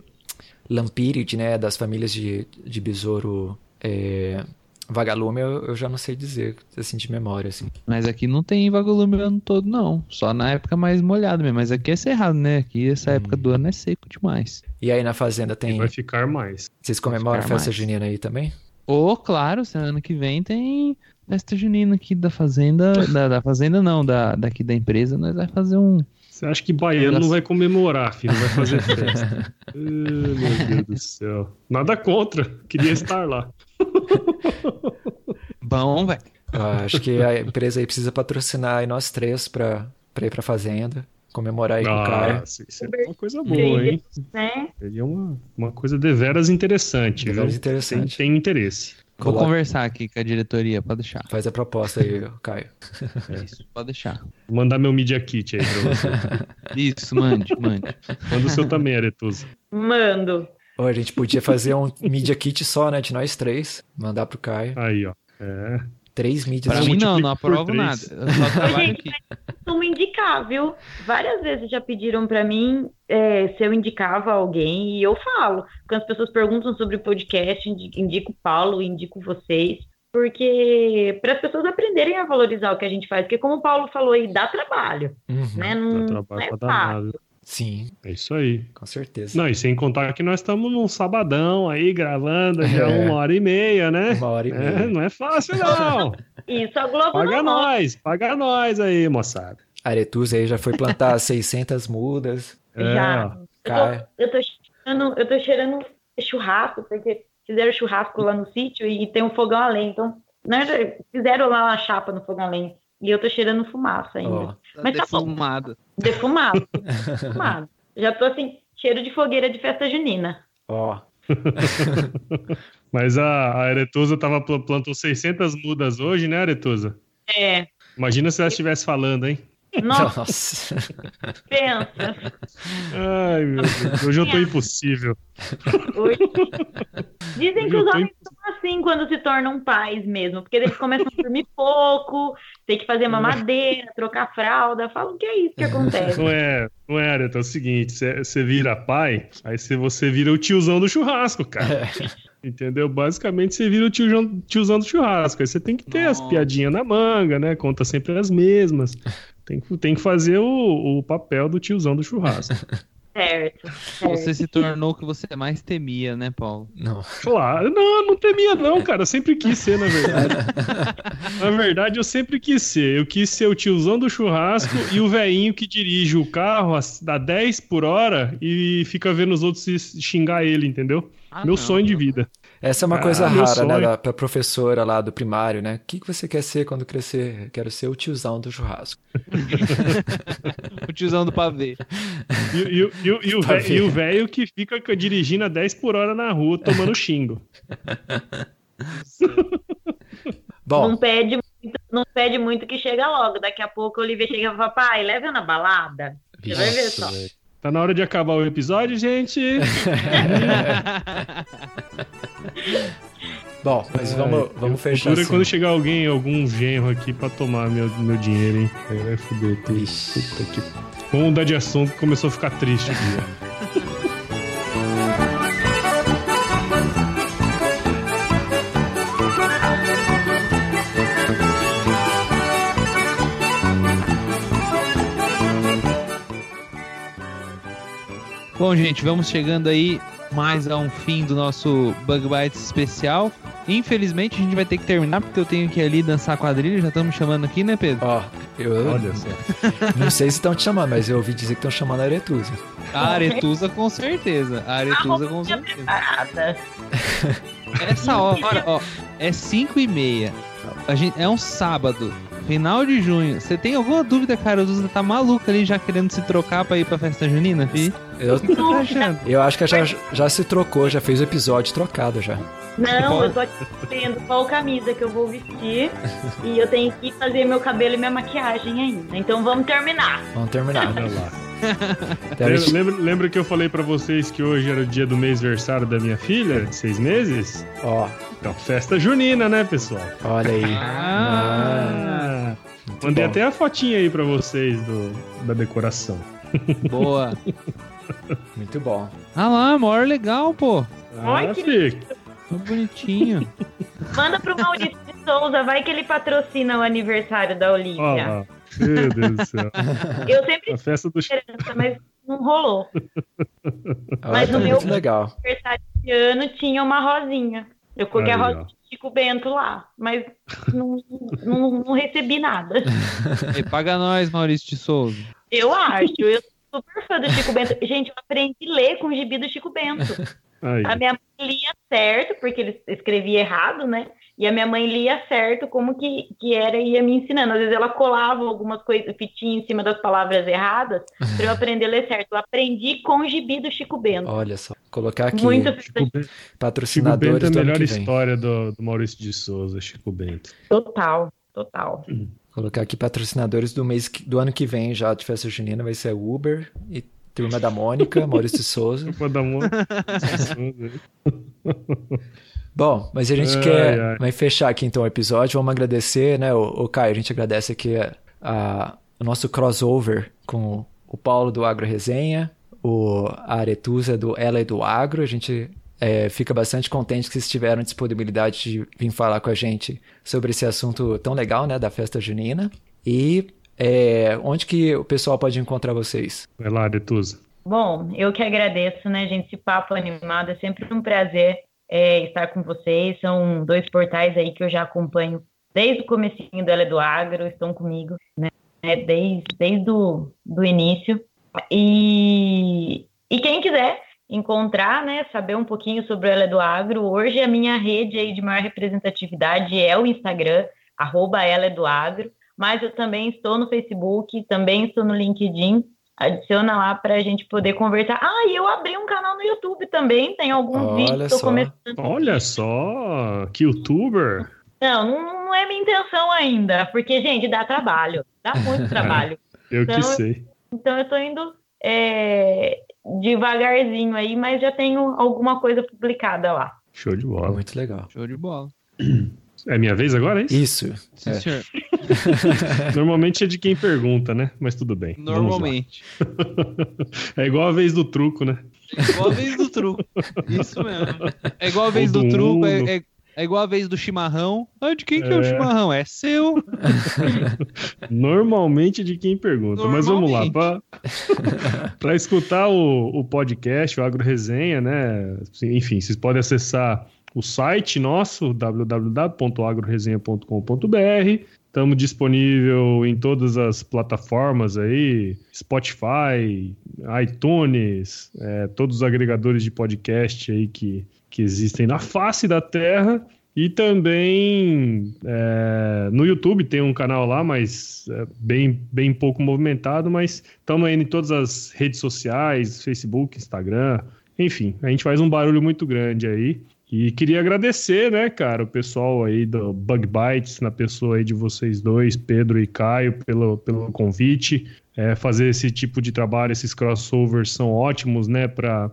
lampíriide, né, das famílias de, de besouro é, vagalume, eu, eu já não sei dizer, assim, de memória, assim.
Mas aqui não tem vagalume o ano todo, não. Só na época mais molhada mesmo. Mas aqui é cerrado, né? Aqui essa época do ano é seco demais.
E aí na fazenda
E
tem...
vai ficar mais.
Vocês comemoram a festa
mais.
junina aí também?
Ô, claro, ano que vem tem festa junina aqui da fazenda. Da, da fazenda não, da, daqui da empresa. Nós vai fazer um.
Você acha que baiano não vai comemorar, filho, não vai fazer festa. Ah, meu Deus do céu. Nada contra, queria estar lá.
Bom, velho.
Eu acho que a empresa aí precisa patrocinar aí nós três pra, pra ir pra fazenda, comemorar aí com o cara.
Ah, isso é uma coisa boa, hein?
Né?
Seria uma, uma coisa deveras interessante,
Deveras
viu?
interessante.
Tem, tem interesse.
Vou
Coloca-
conversar aqui com a diretoria, pode deixar.
Faz a proposta aí, Caio.
É isso, pode deixar.
Vou mandar meu Media Kit aí pra você.
Isso, mande, mande.
Manda o seu também, Aretusa.
Mando.
Ou a gente podia fazer um Media Kit só, né? De nós três. Mandar pro Caio.
Aí, ó. É.
Três mídias.
Pra mim não, não aprovo nada. Eu só trabalho
gente,
aqui.
costumo indicar, viu? Várias vezes já pediram pra mim é, se eu indicava alguém e eu falo. Quando as pessoas perguntam sobre o podcast, indi- indico o Paulo, indico vocês. Porque para as pessoas aprenderem a valorizar o que a gente faz, porque como o Paulo falou aí, dá trabalho,
Uhum.
né? Não,
Dá
não
trabalho
é
pra
fácil.
danado.
Sim,
É isso aí.
com certeza.
Não, e sem contar que nós estamos num sabadão aí gravando já
É.
uma hora e meia, né?
Uma hora e
É,
meia.
não é fácil, não.
Isso, a Globo
Paga
não mostra.
nós, paga nós aí, moçada.
Aretusa aí já foi plantar 600 mudas.
É,
Já.
ó.
Eu tô, eu tô cheirando, eu tô cheirando churrasco, porque fizeram churrasco lá no sítio e tem um fogão a lenha. Então, né, fizeram lá uma chapa no fogão a lenha. E eu tô cheirando fumaça ainda.
Ó,
Tá
Mas tá bom.
defumado.
Defumado. defumado. Já tô assim, cheiro de fogueira de festa junina.
ó.
Mas a, a Aretusa tava, pl- plantou 600 mudas hoje, né, Aretusa?
É.
Imagina se ela estivesse falando, hein?
Nossa,
Nossa.
pensa.
Ai, meu Deus. Hoje eu tô impossível.
Hoje- Dizem que
Eu
os homens são assim quando se tornam pais mesmo, porque eles começam a dormir pouco, tem que fazer mamadeira, trocar fralda. Falam que é isso que acontece.
Não é, não é, Aretusa. É o seguinte, você- você vira pai, aí você- você vira o tiozão do churrasco, cara. Entendeu? Basicamente você vira o tiozão, tiozão do churrasco. Aí você tem que ter as
Nossa.
piadinhas na manga, né? Conta sempre as mesmas. Tem que, tem que fazer o, o papel do tiozão do churrasco.
Certo.
Você
certo.
se tornou o que você mais temia, né, Paulo?
Não.
Claro, não, não temia não, cara. Eu sempre quis ser, na verdade. na verdade, eu sempre quis ser. Eu quis ser o tiozão do churrasco e o velhinho que dirige o carro a, a 10 por hora e fica vendo os outros xingar ele, entendeu?
Ah,
Meu
não.
sonho de vida.
Essa é uma
Ah,
coisa rara, né?
sonho.
Da, pra professora lá do primário, né? O que, que você quer ser quando crescer? Quero ser o tiozão do churrasco.
O tiozão do pavê.
E, e o- e e o velho que fica dirigindo a 10 por hora na rua tomando xingo.
Bom,
Não pede, muito, não pede muito que chega logo. Daqui a pouco o Olivia chega e fala, pai, leva na balada. Você vai ver só.
Tá na hora de acabar o episódio, gente.
bom, mas vamos, vamos fechar assim.
quando chegar alguém, algum genro aqui pra tomar meu, meu dinheiro, hein? Aí vai foder tudo. Puta que... Vamos mudar de assunto que começou a ficar triste aqui.
Bom, gente, vamos chegando aí mais a um fim do nosso Bug Bites especial. Infelizmente, a gente vai ter que terminar porque eu tenho que ir ali dançar quadrilha. Já estamos chamando aqui, né, Pedro?
Ó, eu
Olha só.
não sei se estão te chamando, mas eu ouvi dizer que estão chamando a Aretusa.
A Aretusa, com certeza. A Aretusa, com certeza. Essa hora, ó, é 5 e meia. A gente, é um sábado, final de junho. Você tem alguma dúvida, cara? O Duda tá maluco ali já querendo se trocar pra ir pra festa junina, fi?
Eu,
O que você tá achando?
eu acho que já, já se trocou, já fez o episódio trocado já.
Não, eu tô aqui vendo qual camisa que eu vou vestir e eu tenho que fazer meu cabelo e minha maquiagem ainda. Então vamos terminar.
Vamos terminar.
Olha lá.
Então, gente-
Lembra, lembra que eu falei pra vocês que hoje era o dia do mês versário da minha filha, de seis meses?
Ó,
Então, festa junina, né, pessoal?
olha aí.
Ah,
muito
Mandei
bom.
até a fotinha aí pra vocês do, da decoração.
boa.
Muito bom.
Ah lá, maior legal, pô.
Ai,
Ah,
que
Fico.
Tá bonitinho.
Manda pro Maurício de Souza, vai que ele patrocina o aniversário da
Olha
Olivia.
lá. Meu Deus do céu.
Eu sempre
A festa do
esperança, mas não rolou.
Olha,
Mas
tá
no meu-
legal.
aniversário de ano tinha uma rosinha. Eu coloquei a
Aí, ó.
rosinha Chico Bento lá, mas não, não, não recebi nada.
Ei, paga nós, Maurício de Souza.
Eu acho, eu sou super fã do Chico Bento. Gente, eu aprendi a ler com o gibi do Chico Bento.
Aí.
A minha mãe lia certo, porque ele escrevia errado, né? E a minha mãe lia certo como que, que era e ia me ensinando. Às vezes ela colava algumas coisas, fitinhas em cima das palavras erradas, para eu aprender a ler certo. Eu aprendi com o gibi do Chico Bento.
Olha só. Colocar aqui
Muito
Chico Bento, Chico
patrocinadores
Bento é a melhor história do, do Maurício de Souza, Chico Bento.
total, total.
Colocar aqui patrocinadores do mês do ano que vem já de festa junina vai ser Uber e Turma da Mônica, Maurício Souza.
Vou dar uma-
Bom, mas a gente
Ai,
quer
ai.
vai fechar aqui então o episódio. Vamos agradecer, né, o, o Caio, a gente agradece aqui a, a- o nosso crossover com o Paulo do Agro Resenha, o a Aretusa do Ela e do Agro. A gente é, fica bastante contente que vocês tiveram disponibilidade de vir falar com a gente sobre esse assunto tão legal, né, da festa junina. E é, onde que o pessoal pode encontrar vocês?
Vai lá, Detuza.
Bom, eu que agradeço, né, gente? Esse papo animado é sempre um prazer é, estar com vocês. São dois portais aí que eu já acompanho desde o comecinho do Ela é do Agro, estão comigo, né? Desde, desde o do início. E, e quem quiser encontrar, né, saber um pouquinho sobre o Ela é do Agro, hoje a minha rede aí de maior representatividade é o Instagram, arroba Ela é do Agro, mas eu também estou no Facebook, também estou no LinkedIn, adiciona lá para a gente poder conversar. Ah, e eu abri um canal no YouTube também, tem alguns
Olha
vídeos que eu
só.
começando.
Olha só, que youtuber.
Não, não, é minha intenção ainda, porque, gente, dá trabalho, dá muito trabalho.
Eu que
Então,
sei.
Então eu tô indo é, devagarzinho aí, mas já tenho alguma coisa publicada lá.
Show de bola.
Muito legal.
Show de bola.
É minha vez agora, é isso?
Isso.
Sim,
É.
senhor.
Normalmente é de quem pergunta, né? Mas tudo bem.
Normalmente.
É igual a vez do truco, né?
Igual a vez do truco. Isso mesmo. É igual a vez
Todo
do truco, é, é, é igual a vez do chimarrão. Ah, de quem que é o
É.
chimarrão? É seu.
Normalmente é de quem pergunta. Mas vamos lá. Para escutar o, o podcast, o Agro Resenha, né? Enfim, vocês podem acessar o site nosso, www.agroresenha.com.br. Estamos disponível em todas as plataformas aí, Spotify, iTunes, é, todos os agregadores de podcast aí que, que existem na face da Terra. E também é, no YouTube tem um canal lá, mas é, bem, bem pouco movimentado, mas estamos aí em todas as redes sociais, Facebook, Instagram, enfim, a gente faz um barulho muito grande aí. E queria agradecer, né, cara, o pessoal aí do Bug Bites, na pessoa aí de vocês dois, Pedro e Caio, pelo, pelo convite. É, fazer esse tipo de trabalho, esses crossovers são ótimos, né, para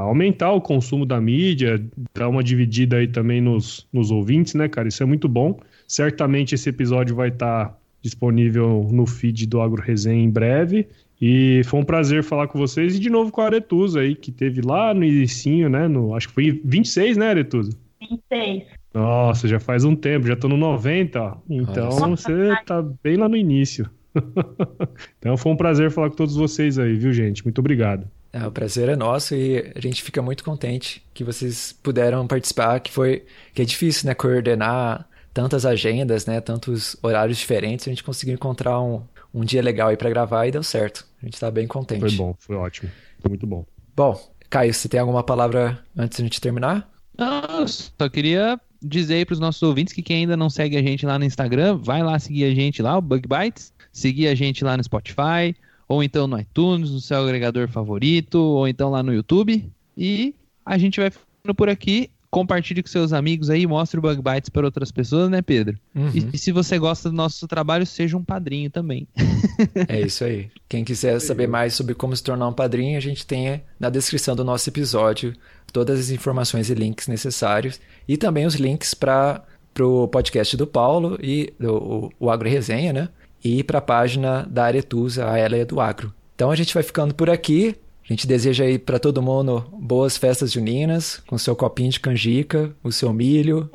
aumentar o consumo da mídia, dar uma dividida aí também nos, nos ouvintes, né, cara? Isso é muito bom. Certamente esse episódio vai estar disponível no feed do Agro Resenha em breve. E foi um prazer falar com vocês e de novo com a Aretusa aí, que teve lá no inicinho, né? No, acho que foi 26, né, Aretusa?
26.
Nossa, já faz um tempo, já tô no 90, ó. Então
só.
você tá bem lá no início. então foi um prazer falar com todos vocês aí, viu, gente? Muito obrigado.
É, o prazer é nosso e a gente fica muito contente que vocês puderam participar, que foi que é difícil, né, coordenar tantas agendas, né, tantos horários diferentes, a gente conseguiu encontrar um, um dia legal aí para gravar e deu certo. A gente tá bem contente.
Foi bom, foi ótimo. Foi muito bom.
Bom, Caio, você tem alguma palavra antes de a gente terminar?
Não, eu só queria dizer aí pros nossos ouvintes que quem ainda não segue a gente lá no Instagram, vai lá seguir a gente lá, o Bug Bites, seguir a gente lá no Spotify, ou então no iTunes, no seu agregador favorito, ou então lá no YouTube. E a gente vai ficando por aqui. Compartilhe com seus amigos aí, mostre o Bug Bites para outras pessoas, né, Pedro?
Uhum.
E, e se você gosta do nosso trabalho, seja um padrinho também.
É isso aí. Quem quiser saber mais sobre como se tornar um padrinho, a gente tem na descrição do nosso episódio todas as informações e links necessários e também os links para o podcast do Paulo e do, o, o Agro Resenha, né? E para a página da Aretusa, a Ela é do Agro. Então a gente vai ficando por aqui. A gente deseja aí para todo mundo boas festas juninas, com seu copinho de canjica, o seu milho,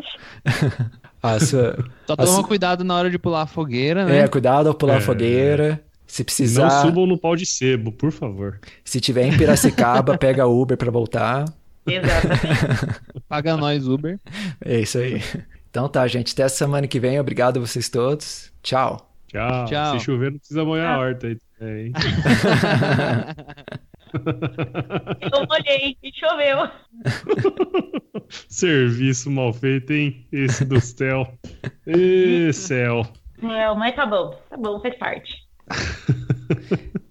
a sua,
Só
a
toma cuidado na hora de pular a fogueira, né?
é, cuidado ao pular a
É.
fogueira. Se
Não
precisar,
subam no pau de sebo, por favor.
se tiver em Piracicaba, pega Uber para voltar.
Exatamente.
Paga nós, Uber.
É isso aí. Então tá, gente. Até semana que vem. Obrigado a vocês todos. Tchau.
Tchau.
Tchau.
Se chover, não precisa molhar a horta aí. hein?
Eu molhei e choveu.
Serviço mal feito, hein? Esse do céu. Ê, céu.
Não, mas tá bom, tá bom, faz parte.